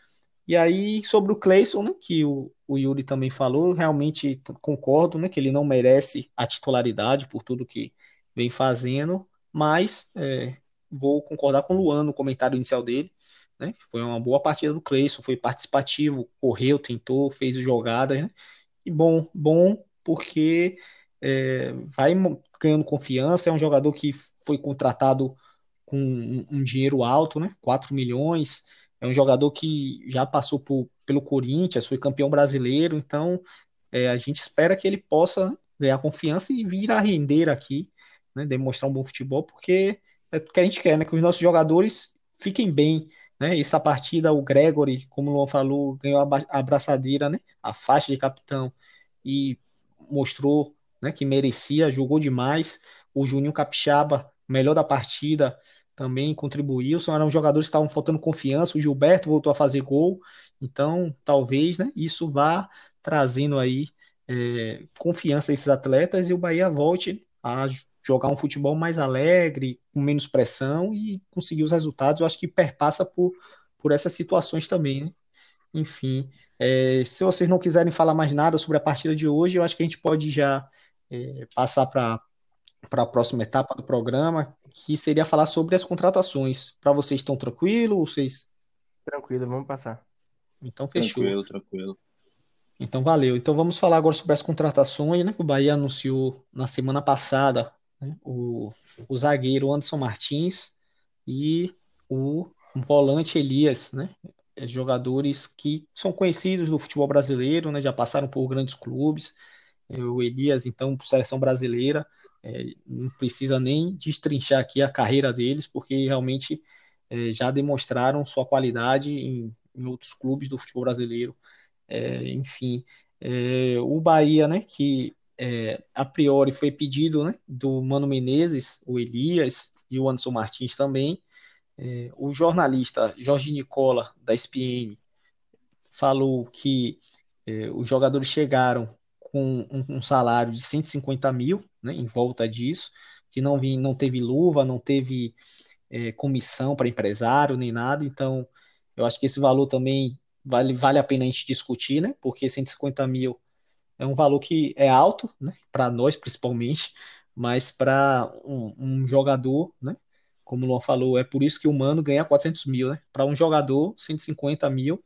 E aí, sobre o Cleison, né, que o, o Yuri também falou, realmente concordo, né, que ele não merece a titularidade por tudo que vem fazendo, mas é, vou concordar com o Luan no comentário inicial dele, né, foi uma boa partida do Cleison, foi participativo, correu, tentou, fez jogadas, né, e bom, bom porque é, vai ganhando confiança, é um jogador que foi contratado com um, um, dinheiro alto, né? 4 milhões. É um jogador que já passou por, pelo Corinthians, foi campeão brasileiro, então é, a gente espera que ele possa ganhar confiança e vir a render aqui, né? Demonstrar um bom futebol, porque é o que a gente quer, né? Que os nossos jogadores fiquem bem, né? Essa partida, o Gregory, como o Luan falou, ganhou a abraçadeira, né? A faixa de capitão e mostrou né, que merecia, jogou demais. O Juninho Capixaba, melhor da partida, também contribuiu. São eram jogadores que estavam faltando confiança. O Gilberto voltou a fazer gol. Então, talvez né, isso vá trazendo aí é, confiança a esses atletas e o Bahia volte a jogar um futebol mais alegre, com menos pressão e conseguir os resultados. Eu acho que perpassa por, por essas situações também, né? Enfim, é, se vocês não quiserem falar mais nada sobre a partida de hoje, eu acho que a gente pode já é, passar para para a próxima etapa do programa, que seria falar sobre as contratações. Para vocês estão tranquilo? Vocês tranquilo, vamos passar. Então fechou. Tranquilo, tranquilo. Então valeu. Então vamos falar agora sobre as contratações, né? Que o Bahia anunciou na semana passada né, o, o zagueiro Anderson Martins e o volante Elias, né? É, jogadores que são conhecidos no futebol brasileiro, né? Já passaram por grandes clubes. É, o Elias, então, seleção brasileira, é, não precisa nem destrinchar aqui a carreira deles, porque realmente é, já demonstraram sua qualidade em, em, outros clubes do futebol brasileiro. É, enfim, é, o Bahia, né, que é, a priori foi pedido né, do Mano Menezes, o Elias e o Anderson Martins também. É, o jornalista Jorge Nicola, da SPN, falou que é, os jogadores chegaram com um, um, salário de 150 mil, né, em volta disso, que não, vi, não teve luva, não teve é, comissão para empresário, nem nada, então eu acho que esse valor também vale, vale a pena a gente discutir, né, porque 150 mil é um valor que é alto, né, para nós principalmente, mas para um, um, jogador, né, como o Luan falou, é por isso que o Mano ganha 400 mil, né, para um jogador 150 mil,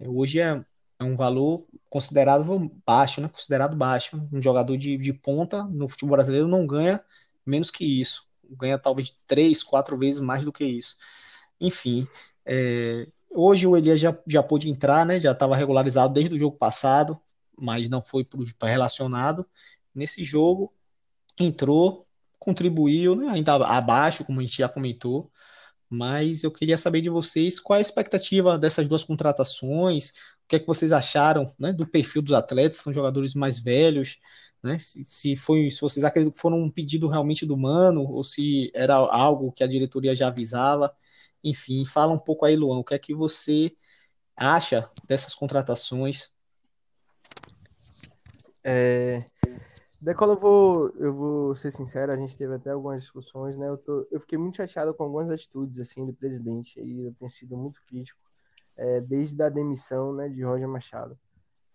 é, hoje é, é um valor considerado baixo, né? Considerado baixo. Um jogador de, de ponta no futebol brasileiro não ganha menos que isso. Ganha talvez três, quatro vezes mais do que isso. Enfim, é, hoje o Elias já, já pôde entrar, né? Já estava regularizado desde o jogo passado, mas não foi relacionado. Nesse jogo, entrou, contribuiu, né? ainda abaixo, como a gente já comentou, mas eu queria saber de vocês qual é a expectativa dessas duas contratações, o que é que vocês acharam né, do perfil dos atletas, são jogadores mais velhos, né, se, se, foi, se vocês acreditam que foram um pedido realmente do Mano, ou se era algo que a diretoria já avisava, enfim, fala um pouco aí, Luan, o que é que você acha dessas contratações? É, Decola, eu vou, eu vou ser sincero, a gente teve até algumas discussões, né? Eu, tô, eu fiquei muito chateado com algumas atitudes, assim, do presidente, e eu tenho sido muito crítico, é, desde a demissão, né, de Roger Machado.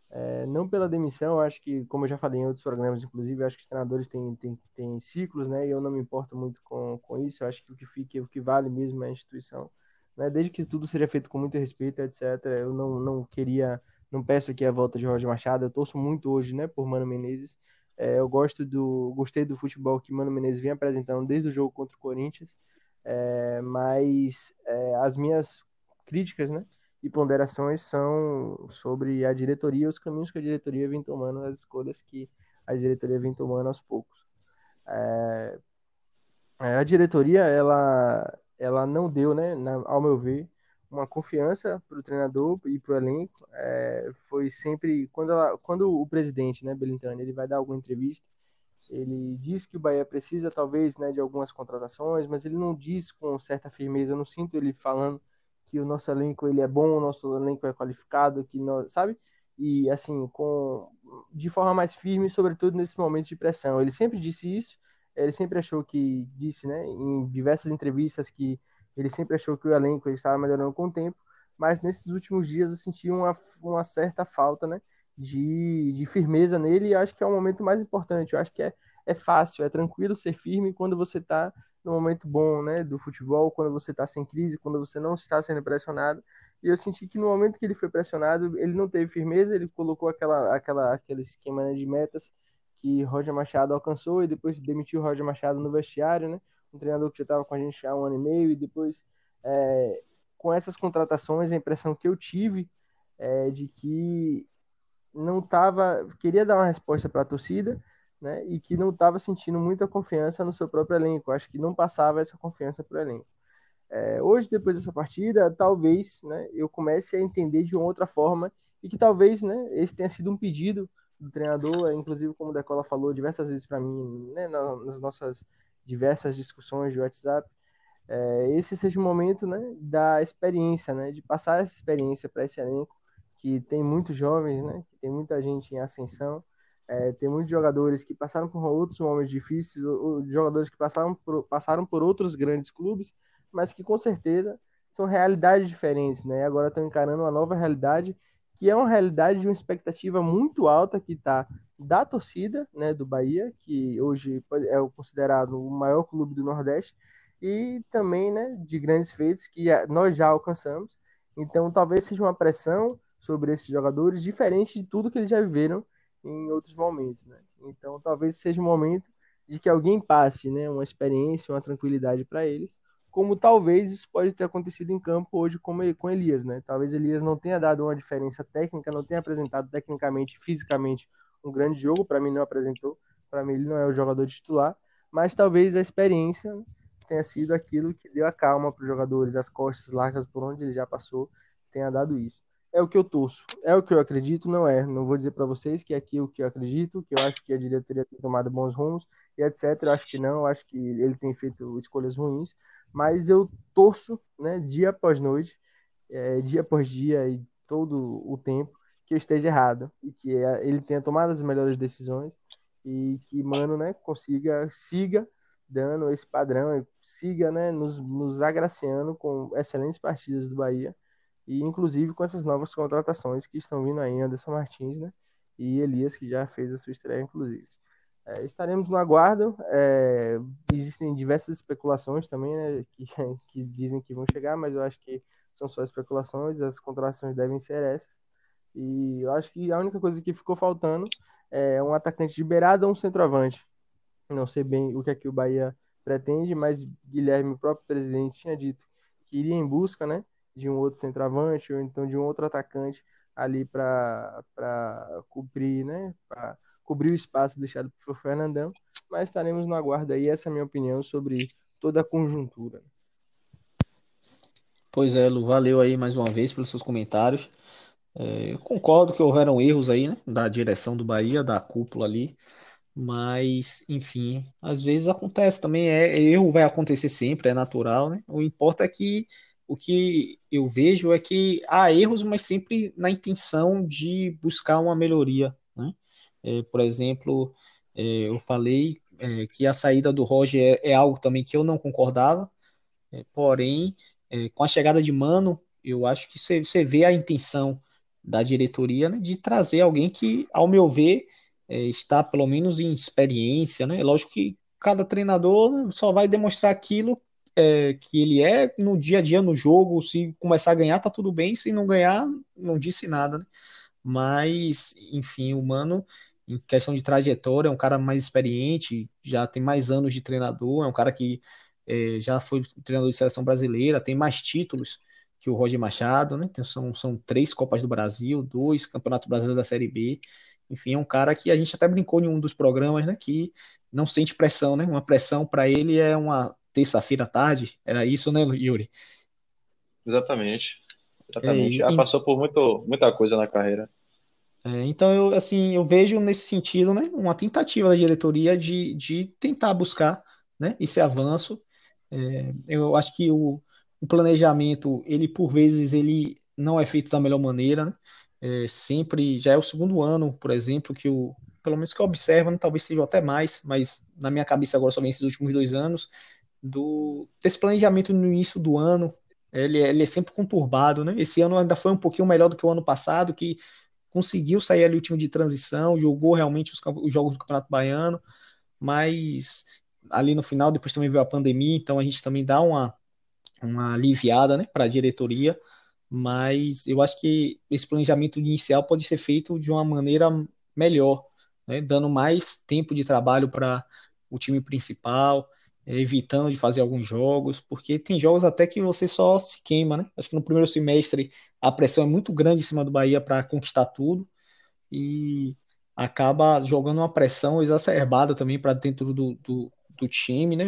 É, não pela demissão, acho que, como eu já falei em outros programas, inclusive, acho que os treinadores têm, têm, têm ciclos, né? E eu não me importo muito com, com isso, acho que o que fica, o que vale mesmo é a instituição. Né? Desde que tudo seja feito com muito respeito, etc., eu não, não queria, não peço aqui a volta de Roger Machado, eu torço muito hoje, né, por Mano Menezes, é, eu gosto do, gostei do futebol que Mano Menezes vem apresentando desde o jogo contra o Corinthians, é, mas é, as minhas críticas, né, e ponderações são sobre a diretoria, os caminhos que a diretoria vem tomando, as escolhas que a diretoria vem tomando aos poucos. É, é a diretoria, ela, ela não deu, né, na, ao meu ver, uma confiança para o treinador e para o elenco. É, foi sempre quando, ela, quando o presidente, né, Belintani, ele vai dar alguma entrevista, ele diz que o Bahia precisa talvez, né, de algumas contratações, mas ele não diz com certa firmeza. Eu não sinto ele falando que o nosso elenco ele é bom, o nosso elenco é qualificado, que nós, sabe? E assim, com de forma mais firme, sobretudo nesses momentos de pressão. Ele sempre disse isso. Ele sempre achou que disse, né, em diversas entrevistas que ele sempre achou que o elenco estava melhorando com o tempo, mas nesses últimos dias eu senti uma, uma certa falta né, de, de firmeza nele e acho que é o momento mais importante. Eu acho que é, é fácil, é tranquilo ser firme quando você está no momento bom né, do futebol, quando você está sem crise, quando você não está sendo pressionado. E eu senti que no momento que ele foi pressionado, ele não teve firmeza, ele colocou aquela, aquela, aquele esquema né, de metas que Roger Machado alcançou e depois demitiu Roger Machado no vestiário, né? Um treinador que já estava com a gente há um ano e meio, e depois, é, com essas contratações, a impressão que eu tive é de que não estava, queria dar uma resposta para a torcida, né, e que não estava sentindo muita confiança no seu próprio elenco. Acho que não passava essa confiança para o elenco. É, hoje, depois dessa partida, talvez né, eu comece a entender de uma outra forma e que talvez né, esse tenha sido um pedido do treinador, inclusive como o Decola falou diversas vezes para mim, né, nas nossas diversas discussões de WhatsApp, é, esse seja o momento né, da experiência, né, de passar essa experiência para esse elenco, que tem muitos jovens, né, que tem muita gente em ascensão, é, tem muitos jogadores que passaram por outros momentos difíceis, jogadores que passaram por, passaram por outros grandes clubes, mas que com certeza são realidades diferentes, né? Agora estão encarando uma nova realidade, que é uma realidade de uma expectativa muito alta que está da torcida né, do Bahia, que hoje é considerado o maior clube do Nordeste, e também né, de grandes feitos que nós já alcançamos. Então, talvez seja uma pressão sobre esses jogadores diferente de tudo que eles já viveram em outros momentos. Né? Então, talvez seja um momento de que alguém passe né, uma experiência, uma tranquilidade para eles, como talvez isso pode ter acontecido em campo hoje com, com Elias. Né? Talvez Elias não tenha dado uma diferença técnica, não tenha apresentado tecnicamente, fisicamente, um grande jogo, para mim não apresentou, para mim ele não é o jogador titular, mas talvez a experiência tenha sido aquilo que deu a calma para os jogadores, as costas largas por onde ele já passou, tenha dado isso. É o que eu torço, é o que eu acredito, não é. Não vou dizer para vocês que é aquilo que eu acredito, que eu acho que a diretoria tem tomado bons rumos e etc. Eu acho que não, eu acho que ele tem feito escolhas ruins, mas eu torço, né, dia após noite, é, dia após dia e todo o tempo, que eu esteja errado. E que é, ele tenha tomado as melhores decisões. E que mano né consiga siga dando esse padrão. Siga né nos, nos agraciando com excelentes partidas do Bahia. E inclusive com essas novas contratações que estão vindo aí. Anderson Martins né e Elias que já fez a sua estreia inclusive. É, estaremos no aguardo. É, existem diversas especulações também né que, [laughs] que dizem que vão chegar mas eu acho que são só especulações. As contratações devem ser essas E eu acho que a única coisa que ficou faltando é um atacante de beirada ou um centroavante. Não sei bem o que é que o Bahia pretende, mas Guilherme, o próprio presidente, tinha dito que iria em busca né, de um outro centroavante ou então de um outro atacante ali para cobrir, né, para cobrir o espaço deixado por Fernandão, mas estaremos no aguardo aí, essa é a minha opinião sobre toda a conjuntura. Pois é, Lu, valeu aí mais uma vez pelos seus comentários. É, eu concordo que houveram erros aí, né, da direção do Bahia, da cúpula ali, mas, enfim, às vezes acontece também, é, erro vai acontecer sempre, é natural, né? O importa é que o que eu vejo é que há erros, mas sempre na intenção de buscar uma melhoria, né? É, por exemplo, é, eu falei é, que a saída do Roger é, é algo também que eu não concordava, é, porém, é, com a chegada de Mano, eu acho que você vê a intenção da diretoria né, de trazer alguém que, ao meu ver, é, está pelo menos em experiência. Né? Lógico que cada treinador só vai demonstrar aquilo é, que ele é no dia a dia, no jogo. Se começar a ganhar, tá tudo bem. Se não ganhar, não disse nada. Né? Mas, enfim, o Mano, em questão de trajetória, é um cara mais experiente, já tem mais anos de treinador, é um cara que é, já foi treinador de seleção brasileira, tem mais títulos que o Roger Machado, né? Então, são, são três Copas do Brasil, dois Campeonatos Brasileiros da Série B. Enfim, é um cara que a gente até brincou em um dos programas, né? Que não sente pressão, né? Uma pressão para ele é uma terça-feira à tarde. Era isso, né, Yuri? Exatamente. Exatamente. É, Já passou por muito, muita coisa na carreira. É, então eu assim eu vejo nesse sentido, né? Uma tentativa da diretoria de, de tentar buscar, né? Esse avanço é, eu acho que o, o, planejamento, ele por vezes, ele não é feito da melhor maneira, né? é, sempre, já é o segundo ano, por exemplo, que o, pelo menos que eu observo, né, talvez seja até mais, mas na minha cabeça agora só vem esses últimos dois anos, do, desse planejamento no início do ano, ele, ele é sempre conturbado, né? Esse ano ainda foi um pouquinho melhor do que o ano passado, que conseguiu sair ali o time de transição, jogou realmente os, os jogos do Campeonato Baiano, mas ali no final, depois também veio a pandemia, então a gente também dá uma, uma aliviada né, para a diretoria, mas eu acho que esse planejamento inicial pode ser feito de uma maneira melhor, né, dando mais tempo de trabalho para o time principal, evitando de fazer alguns jogos, porque tem jogos até que você só se queima, né? Acho que no primeiro semestre a pressão é muito grande em cima do Bahia para conquistar tudo e acaba jogando uma pressão exacerbada também para dentro do, do, do time, né?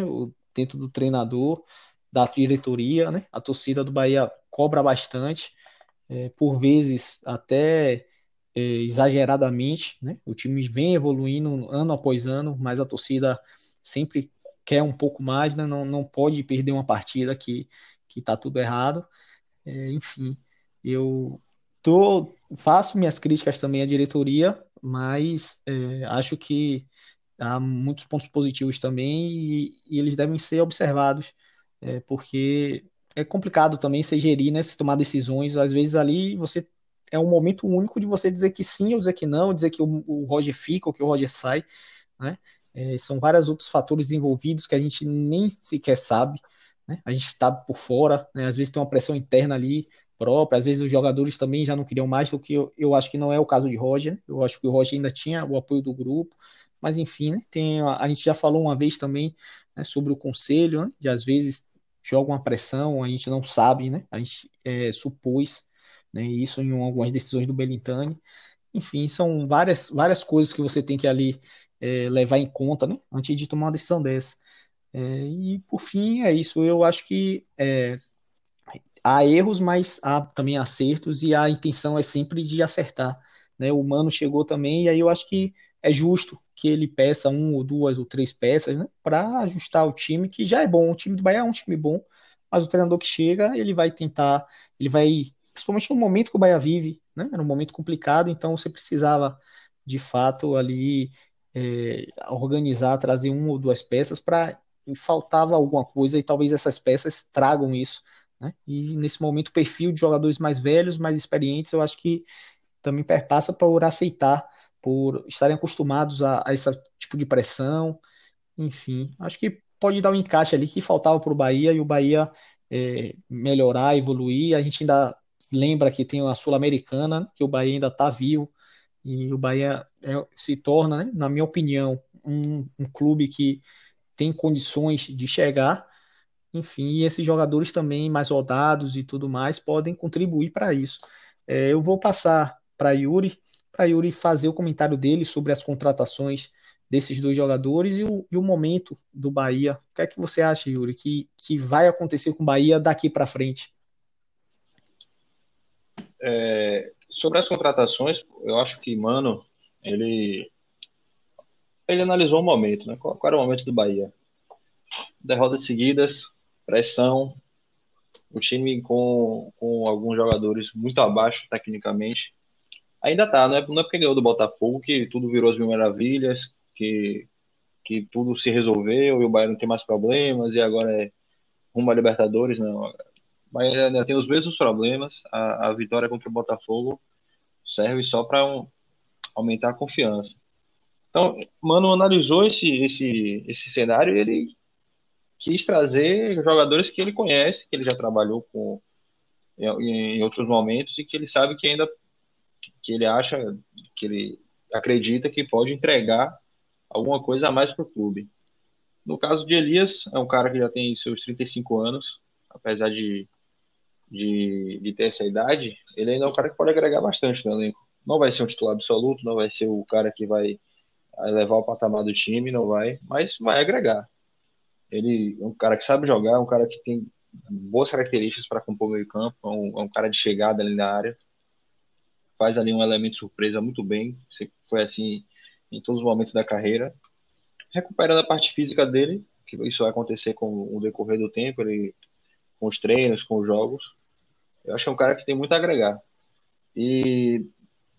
Dentro do treinador, da diretoria, né? A torcida do Bahia cobra bastante, é, por vezes até é, exageradamente, né? O time vem evoluindo ano após ano, mas a torcida sempre quer um pouco mais, né? Não, não pode perder uma partida que que tá tudo errado. É, enfim, eu tô faço minhas críticas também à diretoria, mas é, acho que há muitos pontos positivos também e, e eles devem ser observados, é, porque é complicado também se gerir, né, se tomar decisões. Às vezes ali você é um momento único de você dizer que sim ou dizer que não, dizer que o, o Roger fica ou que o Roger sai, né? É, são vários outros fatores envolvidos que a gente nem sequer sabe, né? A gente está por fora, né? Às vezes tem uma pressão interna ali própria, às vezes os jogadores também já não queriam mais, o que eu, eu acho que não é o caso de Roger. Né? Eu acho que o Roger ainda tinha o apoio do grupo, mas enfim, né, tem, a, a, gente já falou uma vez também né, sobre o conselho, né, de às vezes joga uma pressão, a gente não sabe, né? A gente é, supôs né, isso em algumas decisões do Belintani. Enfim, são várias, várias coisas que você tem que ali é, levar em conta né, antes de tomar uma decisão dessa. É, e por fim, é isso. Eu acho que é, há erros, mas há também acertos, e a intenção é sempre de acertar. Né? O Mano chegou também, e aí eu acho que é justo que ele peça um ou duas ou três peças, né, para ajustar o time, que já é bom. O time do Bahia é um time bom, mas o treinador que chega, ele vai tentar, ele vai, principalmente no momento que o Bahia vive, né, era um momento complicado, então você precisava, de fato, ali é, organizar, trazer uma ou duas peças para faltava alguma coisa e talvez essas peças tragam isso. Né? E nesse momento, o perfil de jogadores mais velhos, mais experientes, eu acho que também perpassa por aceitar por estarem acostumados a, a esse tipo de pressão. Enfim, acho que pode dar um encaixe ali que faltava para o Bahia e o Bahia é, melhorar, evoluir. A gente ainda lembra que tem a Sul-Americana, que o Bahia ainda está vivo, e o Bahia é, se torna, né, na minha opinião, um, um, clube que tem condições de chegar. Enfim, esses jogadores também mais rodados e tudo mais podem contribuir para isso. É, eu vou passar para Yuri, para Yuri fazer o comentário dele sobre as contratações desses dois jogadores e o, e o, momento do Bahia. O que é que você acha, Yuri, que, que vai acontecer com o Bahia daqui para frente? É, sobre as contratações, eu acho que, mano, ele ele analisou o momento, né? Qual, qual era o momento do Bahia? Derrotas seguidas, pressão, o time com, com alguns jogadores muito abaixo tecnicamente. Ainda tá, não é, não é porque ganhou do Botafogo que tudo virou as mil maravilhas, que, que tudo se resolveu e o Bahia não tem mais problemas e agora é rumo a Libertadores, não. Mas ainda tem os mesmos problemas. A, a vitória contra o Botafogo serve só para um, aumentar a confiança. Então, Mano analisou esse, esse, esse cenário e ele quis trazer jogadores que ele conhece, que ele já trabalhou com em, em outros momentos e que ele sabe que ainda que ele acha, que ele acredita que pode entregar alguma coisa a mais para o clube. No caso de Elias, é um cara que já tem seus 35 anos, apesar de, de, de ter essa idade, ele ainda é um cara que pode agregar bastante no elenco. Não vai ser um titular absoluto, não vai ser o cara que vai levar o patamar do time, não vai, mas vai agregar. Ele é um cara que sabe jogar, é um cara que tem boas características para compor o meio campo, é um, é um cara de chegada ali na área, faz ali um elemento surpresa muito bem, foi assim em todos os momentos da carreira, recuperando a parte física dele, que isso vai acontecer com o decorrer do tempo, ele, com os treinos, com os jogos. Eu acho que é um cara que tem muito a agregar. E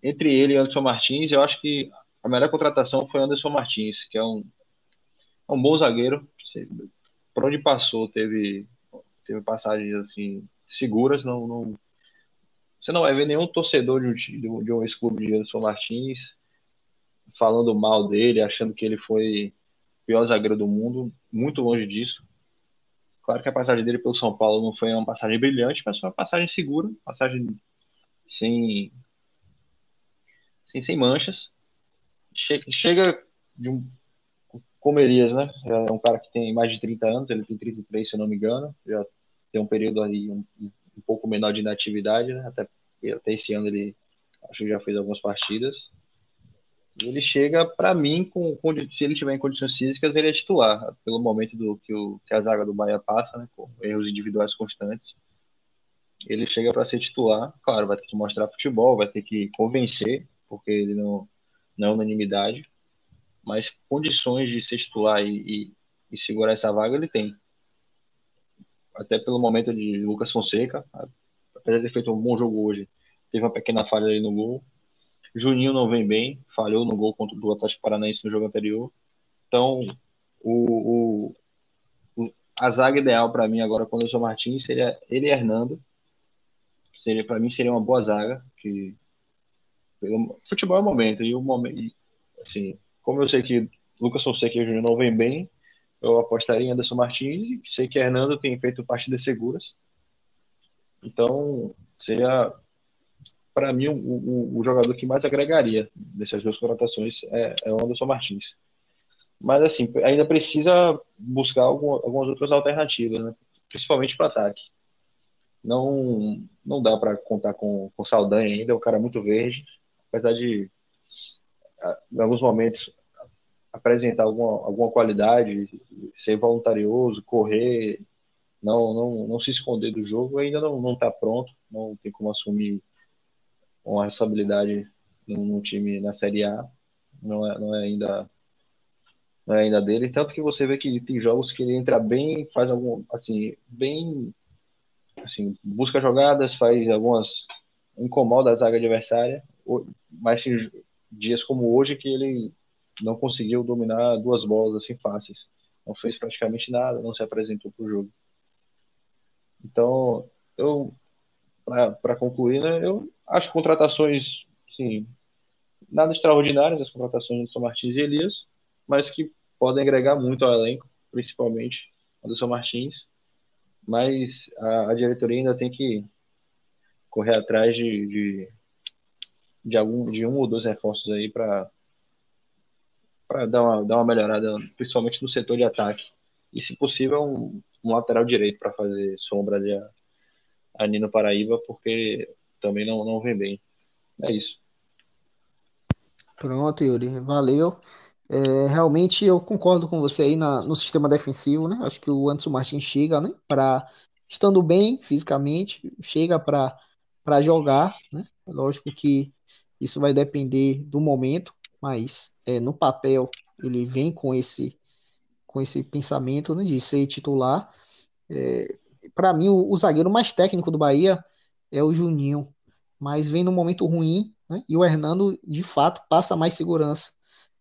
entre ele e Anderson Martins, eu acho que a melhor contratação foi Anderson Martins, que é um, é um bom zagueiro. Por onde passou, teve, teve passagens assim seguras. Não, não, você não vai ver nenhum torcedor de um, de um ex-clube de Anderson Martins falando mal dele, achando que ele foi o pior zagueiro do mundo. Muito longe disso. Claro que a passagem dele pelo São Paulo não foi uma passagem brilhante, mas foi uma passagem segura, passagem sem, sem, sem manchas chega de um Comerias, né? É um cara que tem mais de 30 anos, ele tem 33, se eu não me engano, já tem um período aí um, um pouco menor de inatividade, né? Até, até esse ano ele acho que já fez algumas partidas. Ele chega, para mim, com, com, se ele tiver em condições físicas, ele é titular, pelo momento do que, o, que a zaga do Bahia passa, né? Com erros individuais constantes. Ele chega para ser titular, claro, vai ter que mostrar futebol, vai ter que convencer, porque ele não não é unanimidade, mas condições de ser titular e, e, e, segurar essa vaga ele tem. Até pelo momento de Lucas Fonseca, apesar de ter feito um bom jogo hoje, teve uma pequena falha ali no gol. Juninho não vem bem, falhou no gol contra o Atlético Paranaense no jogo anterior. Então, o, o, o a zaga ideal para mim agora quando eu sou Martins seria ele e Hernando. Seria para mim seria uma boa zaga que futebol é o momento. E o momento, assim, como eu sei que Lucas Fonseca e Júnior não vem bem, eu apostaria em Anderson Martins. Sei que Hernando tem feito partidas seguras. Então, seria, para mim, o, o, o, jogador que mais agregaria nessas duas contratações é, é o Anderson Martins. Mas, assim, ainda precisa buscar algum, algumas outras alternativas, né? principalmente para ataque. Não, não dá para contar com o Saldanha ainda, é um cara muito verde apesar de, em alguns momentos, apresentar alguma, alguma qualidade, ser voluntarioso, correr, não, não, não se esconder do jogo, ainda não está pronto, não tem como assumir uma responsabilidade num, time na Série A, não é, não é ainda não é ainda dele, tanto que você vê que tem jogos que ele entra bem, faz algum, assim, bem, assim, busca jogadas, faz algumas, incomoda a zaga adversária, mas dias como hoje que ele não conseguiu dominar duas bolas assim fáceis. Não fez praticamente nada, não se apresentou para o jogo. Então, eu para concluir, né, eu acho contratações, sim, nada extraordinárias as contratações de São Martins e Elias, mas que podem agregar muito ao elenco, principalmente Anderson Martins. Mas a, a diretoria ainda tem que correr atrás de, de, de, algum, de um ou dois reforços aí para para dar uma, dar uma melhorada, principalmente no setor de ataque. E, se possível, um, um lateral direito para fazer sombra ali a, a Nino Paraíba, porque também não, não vem bem. É isso. Pronto, Yuri, valeu. É, realmente eu concordo com você aí na, no sistema defensivo, né? Acho que o Anderson Martins chega, né? Para estando bem fisicamente, chega para para jogar, né? Lógico que isso vai depender do momento, mas é, no papel ele vem com esse com esse pensamento né, de ser titular. É, para mim, o, o, zagueiro mais técnico do Bahia é o Juninho, mas vem num momento ruim, né, e o Hernando, de fato, passa mais segurança.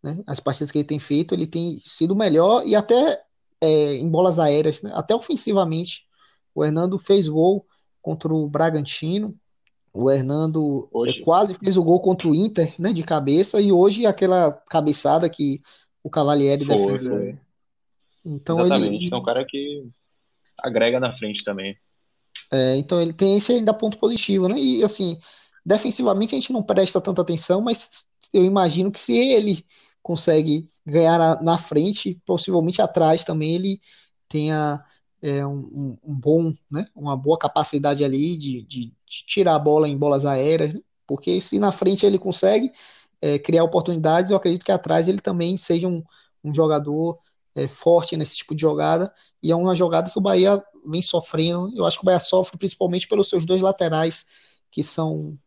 Né? As partidas que ele tem feito, ele tem sido melhor e até é, em bolas aéreas, né? até ofensivamente. O Hernando fez gol contra o Bragantino, o Hernando hoje. quase fez o gol contra o Inter, né, de cabeça, e hoje aquela cabeçada que o Cavalieri foi, defendeu. Foi. Então Exatamente, ele é um cara que agrega na frente também. É, então ele tem esse ainda ponto positivo, né? E assim, defensivamente a gente não presta tanta atenção, mas eu imagino que se ele consegue ganhar na frente, possivelmente atrás também ele tenha é, um, um, bom, né, uma boa capacidade ali de, de, de, tirar a bola em bolas aéreas, né? porque se na frente ele consegue é, criar oportunidades, eu acredito que atrás ele também seja um, um jogador é, forte nesse tipo de jogada, e é uma jogada que o Bahia vem sofrendo, eu acho que o Bahia sofre principalmente pelos seus dois laterais, que são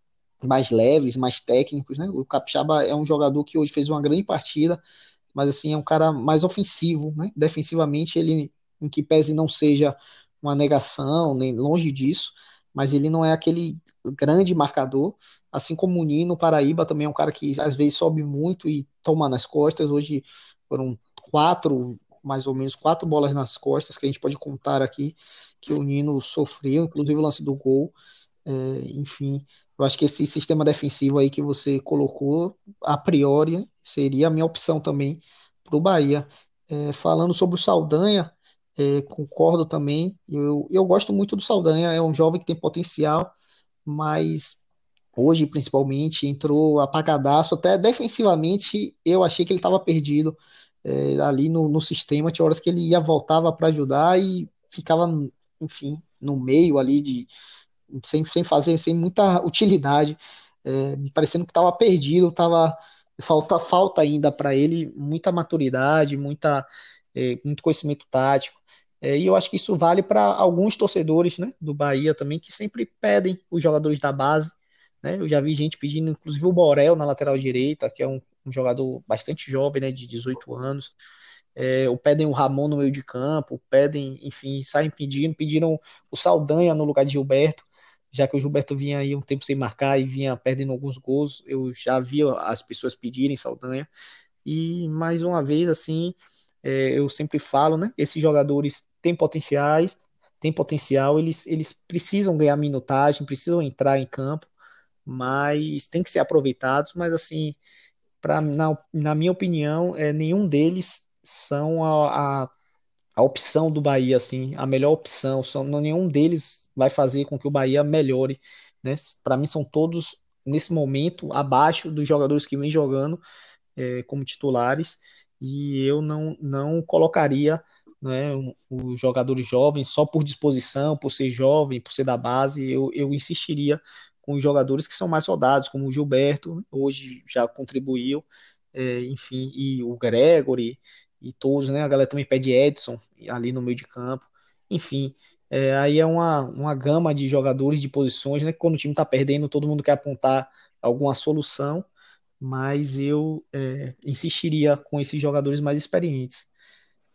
mais leves, mais técnicos, né? O Capixaba é um jogador que hoje fez uma grande partida, mas assim, é um cara mais ofensivo, né? Defensivamente ele em que pese não seja uma negação, nem longe disso, mas ele não é aquele grande marcador, assim como o Nino Paraíba também é um cara que às vezes sobe muito e toma nas costas. Hoje foram quatro, mais ou menos quatro bolas nas costas que a gente pode contar aqui que o Nino sofreu, inclusive o lance do gol. É, enfim, eu acho que esse sistema defensivo aí que você colocou, a priori, seria a minha opção também para o Bahia. É, falando sobre o Saldanha, é, concordo também. Eu, eu gosto muito do Saldanha, é um jovem que tem potencial, mas hoje, principalmente, entrou apagadaço. Até defensivamente, eu achei que ele estava perdido é, ali no, no sistema. Tinha horas que ele ia, voltava para ajudar e ficava, enfim, no meio ali, de, sem, sem fazer, sem muita utilidade, é, parecendo que estava perdido, tava, falta, falta ainda para ele muita maturidade, muita, é, muito conhecimento tático. É, e eu acho que isso vale para alguns torcedores né, do Bahia também, que sempre pedem os jogadores da base. Né? Eu já vi gente pedindo, inclusive o Borel na lateral direita, que é um, um jogador bastante jovem, né, de 18 anos. É, pedem o Ramon no meio de campo, pedem, enfim, saem pedindo, pediram o Saldanha no lugar de Gilberto, já que o Gilberto vinha aí um tempo sem marcar e vinha perdendo alguns gols, eu já vi as pessoas pedirem Saldanha, e mais uma vez, assim, é, eu sempre falo, né, esses jogadores têm potenciais, têm potencial, eles, eles precisam ganhar minutagem, precisam entrar em campo, mas tem que ser aproveitados, mas assim, pra, na, na minha opinião, é, nenhum deles são a, a, a opção do Bahia, assim, a melhor opção, são, nenhum deles vai fazer com que o Bahia melhore, né? Para mim são todos nesse momento abaixo dos jogadores que vêm jogando é, como titulares e eu não, não colocaria né, os jogadores jovens só por disposição, por ser jovem, por ser da base, eu, eu insistiria com os jogadores que são mais rodados, como o Gilberto, hoje já contribuiu, é, enfim, e o Gregory e todos, né? A galera também pede Edson ali no meio de campo, enfim. É, aí é uma, uma gama de jogadores de posições, né? Quando o time está perdendo, todo mundo quer apontar alguma solução, mas eu é, insistiria com esses jogadores mais experientes.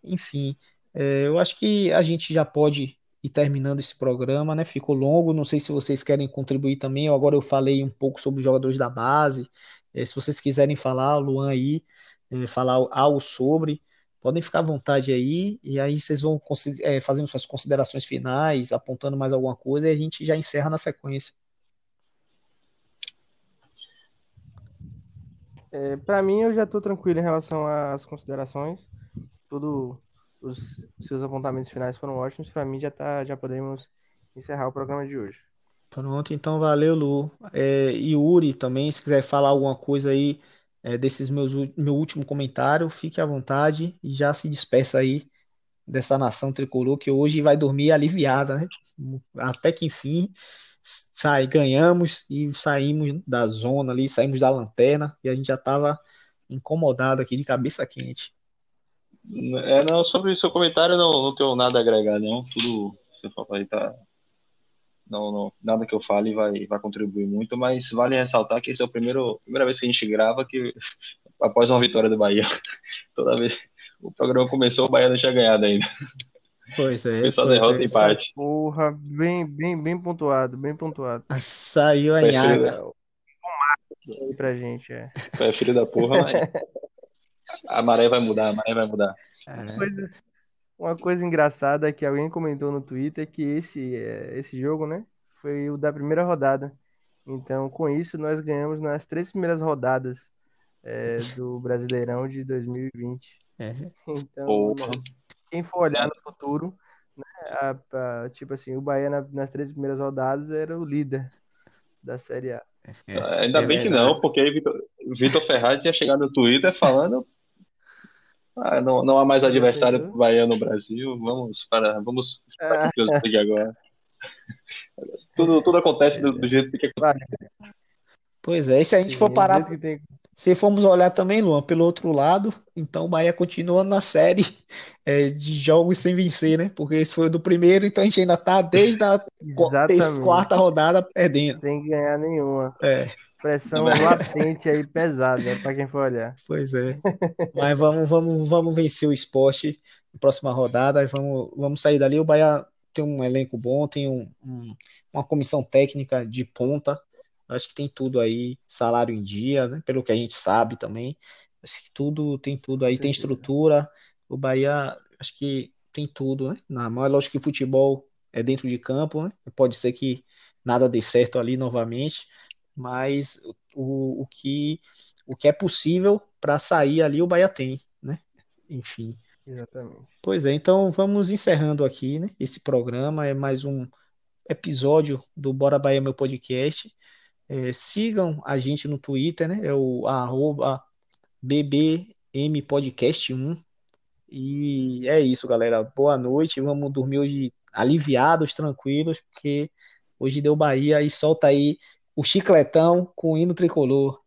Enfim, é, eu acho que a gente já pode ir terminando esse programa, né? Ficou longo, não sei se vocês querem contribuir também. Agora eu falei um pouco sobre os jogadores da base. É, se vocês quiserem falar, Luan aí, é, falar algo sobre, podem ficar à vontade aí. E aí vocês vão é, fazendo suas considerações finais, apontando mais alguma coisa, e a gente já encerra na sequência. É, para mim, eu já estou tranquilo em relação às considerações. Tudo os seus apontamentos finais foram ótimos. Para mim, já, tá, já podemos encerrar o programa de hoje. Pronto, então valeu, Lu. É, Yuri também, se quiser falar alguma coisa aí é, desses meus meu último comentário, fique à vontade e já se despeça aí dessa nação tricolor que hoje vai dormir aliviada, né? Até que enfim sai, ganhamos e saímos da zona ali, saímos da lanterna e a gente já estava incomodado aqui de cabeça quente. É, não, sobre o seu comentário, não, não tenho nada a agregar, não. Tudo que você falou aí tá. Não, não, nada que eu fale vai, vai contribuir muito, mas vale ressaltar que esse é o primeiro, primeira vez que a gente grava que [laughs] após uma vitória do Bahia. [laughs] Toda vez o programa começou, o Bahia não tinha ganhado ainda. Pois é, só pois derrota é, e empate. Porra, bem, bem, bem pontuado, bem pontuado. Saiu a nhaca. Aí pra gente, é. foi filho da porra, mas [laughs] a maré vai mudar, a maré vai mudar. É, Coisa- Uma coisa engraçada que alguém comentou no Twitter é que esse, é, esse jogo, né, foi o da primeira rodada. Então, com isso, nós ganhamos nas três primeiras rodadas é, do Brasileirão de 2020. é. Então, Porra. Quem for olhar no futuro, né, a- a- tipo assim, o Bahia na- nas três primeiras rodadas era o líder da Série A. É, Ainda é bem que verdade. não, porque aí Vitor, Vitor Ferraz tinha chegado no Twitter falando ah, não, não há mais adversário pro Bahia no Brasil, vamos para vamos para Ah, agora. Tudo, tudo acontece do, do jeito que acontece. Pois é, e se a gente sim, for parar, que tem- se formos olhar também, Luan, pelo outro lado, então o Bahia continua na série é, de jogos sem vencer, né? Porque esse foi o do primeiro, então a gente ainda tá desde a [laughs] quarta rodada perdendo. Sem ganhar nenhuma. É, Pressão latente aí pesada, pra quem for olhar. pois é. [laughs] Mas vamos, vamos, vamos vencer o esporte na próxima rodada, e vamos, vamos sair dali. O Bahia tem um elenco bom, tem um- um- uma comissão técnica de ponta. Acho que tem tudo aí, salário em dia, né? Pelo que a gente sabe também. Acho que tudo tem tudo aí, tem certeza. estrutura. O Bahia, acho que tem tudo, né? Na mão, é lógico que futebol é dentro de campo, né? Pode ser que nada dê certo ali novamente, mas o, o que o que é possível para sair ali o Bahia tem, né? Enfim. Exatamente. Pois é, então vamos encerrando aqui, né? Esse programa é mais um episódio do Bora Bahia Meu Podcast. É, sigam a gente no Twitter, né? É o arroba bbmpodcast1. E é isso, galera. Boa noite. Vamos dormir hoje aliviados, tranquilos, porque hoje deu Bahia e solta aí o chicletão com o hino tricolor.